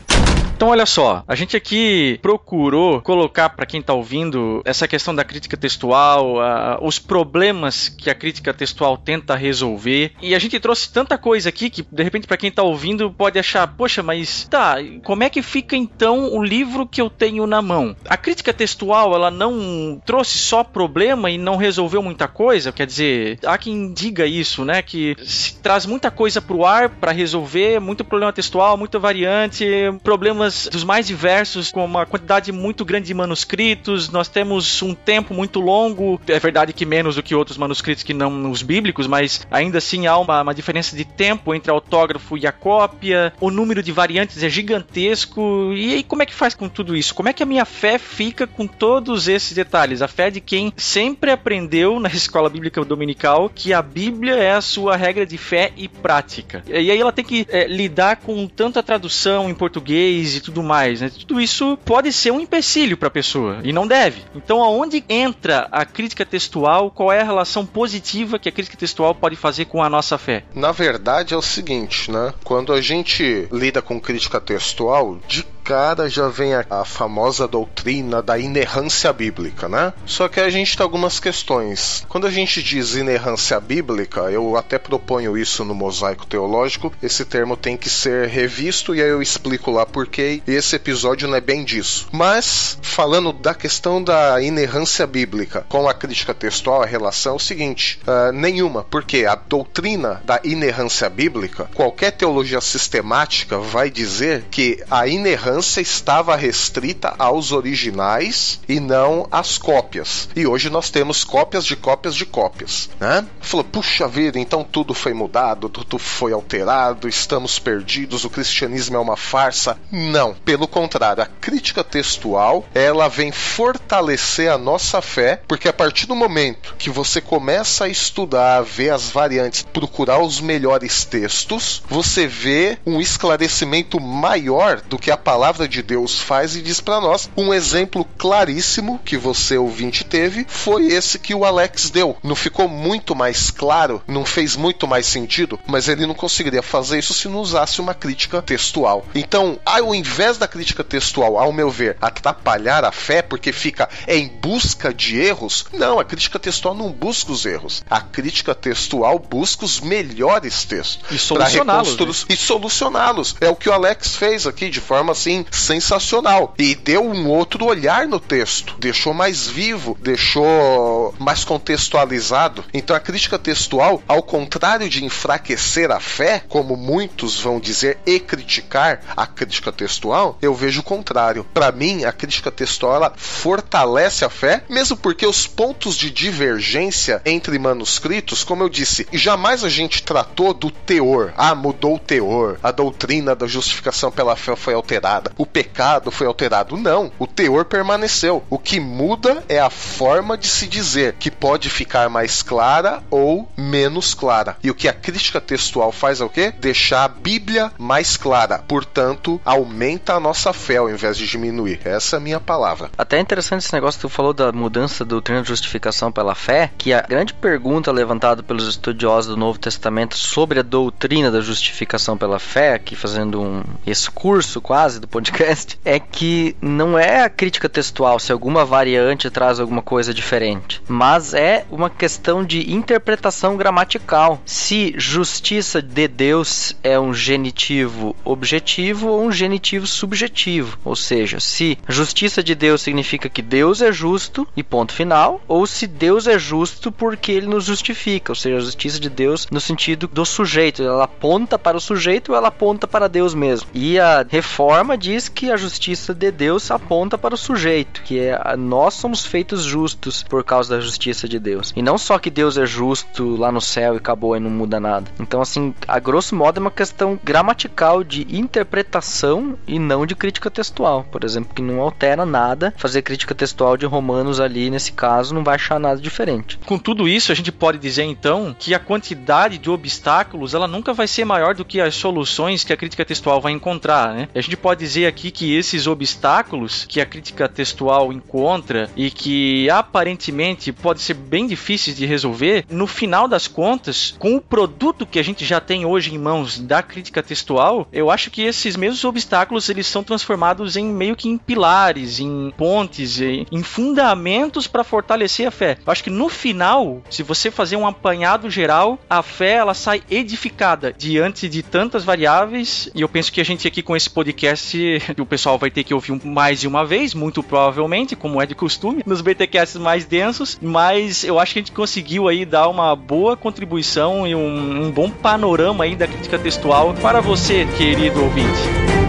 Então olha só, a gente aqui procurou colocar pra quem tá ouvindo essa questão da crítica textual, os problemas que a crítica textual tenta resolver. E a gente trouxe tanta coisa aqui que de repente pra quem tá ouvindo pode achar, poxa, mas tá, como é que fica então o livro que eu tenho na mão? A crítica textual, ela não trouxe só problema e não resolveu muita coisa, quer dizer, há quem diga isso, né, que se traz muita coisa pro ar pra resolver, muito problema textual, muita variante, problemas temas dos mais diversos, com uma quantidade muito grande de manuscritos. Nós temos um tempo muito longo, é verdade que menos do que outros manuscritos que não os bíblicos, mas ainda assim há uma, uma diferença de tempo entre autógrafo e a cópia. O número de variantes é gigantesco. E aí, como é que faz com tudo isso? Como é que a minha fé fica com todos esses detalhes? A fé de quem sempre aprendeu na escola bíblica dominical que a Bíblia é a sua regra de fé e prática. E aí ela tem que é, lidar com tanta tradução em português e tudo mais, né? Tudo isso pode ser um empecilho para a pessoa e não deve. Então, aonde entra a crítica textual? Qual é a relação positiva que a crítica textual pode fazer com a nossa fé? Na verdade é o seguinte, né? Quando a gente lida com crítica textual, de cara já vem a, a famosa doutrina da inerrância bíblica, né? Só que a gente tem algumas questões. Quando a gente diz inerrância bíblica, eu até proponho isso no mosaico teológico, esse termo tem que ser revisto e aí eu explico lá porque esse episódio não é bem disso. Mas, falando da questão da inerrância bíblica com a crítica textual, a relação é o seguinte: ah, nenhuma, porque a doutrina da inerrância bíblica, qualquer teologia sistemática vai dizer que a inerrância estava restrita aos originais e não às cópias. E hoje nós temos cópias de cópias de cópias, né? Falou, puxa vida, então tudo foi mudado, tudo foi alterado, estamos perdidos, o cristianismo é uma farsa. Não, pelo contrário, a crítica textual, ela vem fortalecer a nossa fé, porque a partir do momento que você começa a estudar, ver as variantes, procurar os melhores textos, você vê um esclarecimento maior do que a palavra de Deus faz e diz para nós. Um exemplo claríssimo que você ouvinte teve foi esse que o Alex deu. Não ficou muito mais claro, não fez muito mais sentido, mas ele não conseguiria fazer isso se não usasse uma crítica textual. Então, ao invés da crítica textual, ao meu ver, atrapalhar a fé porque fica em busca de erros, não, a crítica textual não busca os erros. A crítica textual busca os melhores textos E solucioná-los, reconstru- e solucioná-los. É o que o Alex fez aqui de forma assim sensacional e deu um outro olhar no texto, deixou mais vivo, deixou mais contextualizado. Então a crítica textual, ao contrário de enfraquecer a fé, como muitos vão dizer e criticar a crítica textual, eu vejo o contrário. Para mim, a crítica textual ela fortalece a fé, mesmo porque os pontos de divergência entre manuscritos, como eu disse, jamais a gente tratou do teor. Ah, mudou o teor. A doutrina da justificação pela fé foi alterada. O pecado foi alterado. Não, o teor permaneceu. O que muda é a forma de se dizer, que pode ficar mais clara ou menos clara. E o que a crítica textual faz é o quê? Deixar a Bíblia mais clara. Portanto, aumenta a nossa fé ao invés de diminuir. Essa é a minha palavra. Até é interessante esse negócio que tu falou da mudança da doutrina de justificação pela fé, que a grande pergunta levantada pelos estudiosos do Novo Testamento sobre a doutrina da justificação pela fé, aqui fazendo um excurso quase do podcast, é que não é a crítica textual se alguma variante traz alguma coisa diferente, mas é uma questão de interpretação gramatical. Se justiça de Deus é um genitivo objetivo ou um genitivo subjetivo, ou seja, se justiça de Deus significa que Deus é justo e ponto final, ou se Deus é justo porque ele nos justifica, ou seja, a justiça de Deus no sentido do sujeito, ela aponta para o sujeito ou ela aponta para Deus mesmo. E a reforma diz que a justiça de Deus aponta para o sujeito, que é a- nós somos feitos justos por causa da justiça de Deus. E não só que Deus é justo lá no céu e acabou e não muda nada. Então assim, a grosso modo é uma questão gramatical de interpretação e não de crítica textual, por exemplo, que não altera nada. Fazer crítica textual de Romanos ali nesse caso não vai achar nada diferente. Com tudo isso, a gente pode dizer então que a quantidade de obstáculos ela nunca vai ser maior do que as soluções que a crítica textual vai encontrar, né? A gente pode dizer aqui que esses obstáculos que a crítica textual encontra e que aparentemente pode ser bem difíceis de resolver, no final das contas, com o produto que a gente já tem hoje em mãos da crítica textual, eu acho que esses mesmos obstáculos eles são transformados em meio que em pilares, em pontes, em fundamentos para fortalecer a fé. Eu acho que no final, se você fazer um apanhado geral, a fé ela sai edificada diante de tantas variáveis. E eu penso que a gente aqui com esse podcast, o pessoal vai ter que ouvir mais de uma vez, muito provavelmente, como é de costume, nos BTcasts mais densos. Mas eu acho que a gente conseguiu aí dar uma boa contribuição e um, um bom panorama aí da crítica textual para você, querido ouvinte.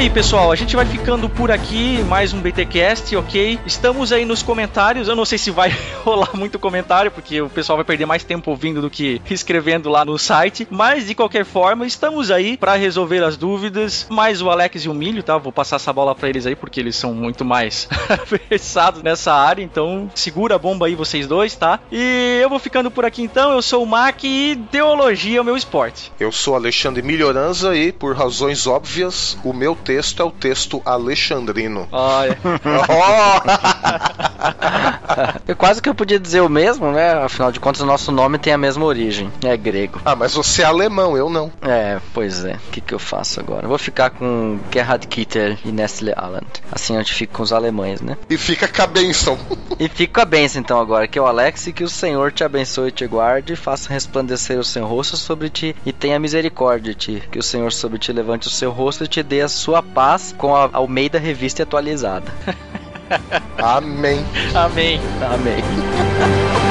Aí, pessoal, a gente vai ficando por aqui, mais um BTcast, ok? Estamos aí nos comentários. Eu não sei se vai rolar muito comentário, porque o pessoal vai perder mais tempo ouvindo do que escrevendo lá no site. Mas de qualquer forma, estamos aí para resolver as dúvidas. Mais o Alex e o Milho, tá? Vou passar essa bola para eles aí, porque eles são muito mais versados nessa área. Então, segura a bomba aí, vocês dois, tá? E eu vou ficando por aqui então. Eu sou o Mac e teologia é o meu esporte. Eu sou Alexandre Melhoranza e, por razões óbvias, o meu texto é o texto alexandrino. Olha. Eu quase que eu podia dizer o mesmo, né? Afinal de contas, o nosso nome tem a mesma origem. É grego. ah, mas você é alemão, eu não. É, pois é. O que, que eu faço agora? Eu vou ficar com Gerhard Kitter e Nestle Aland. Assim a gente fica com os alemães, né? E fica com a bênção. E fica com a benção então agora, que é o Alex, e que o Senhor te abençoe e te guarde, faça resplandecer o seu rosto sobre ti e tenha misericórdia de ti. Que o Senhor sobre ti levante o seu rosto e te dê a sua paz com a Almeida Revista atualizada. Amém. Amém. Amém.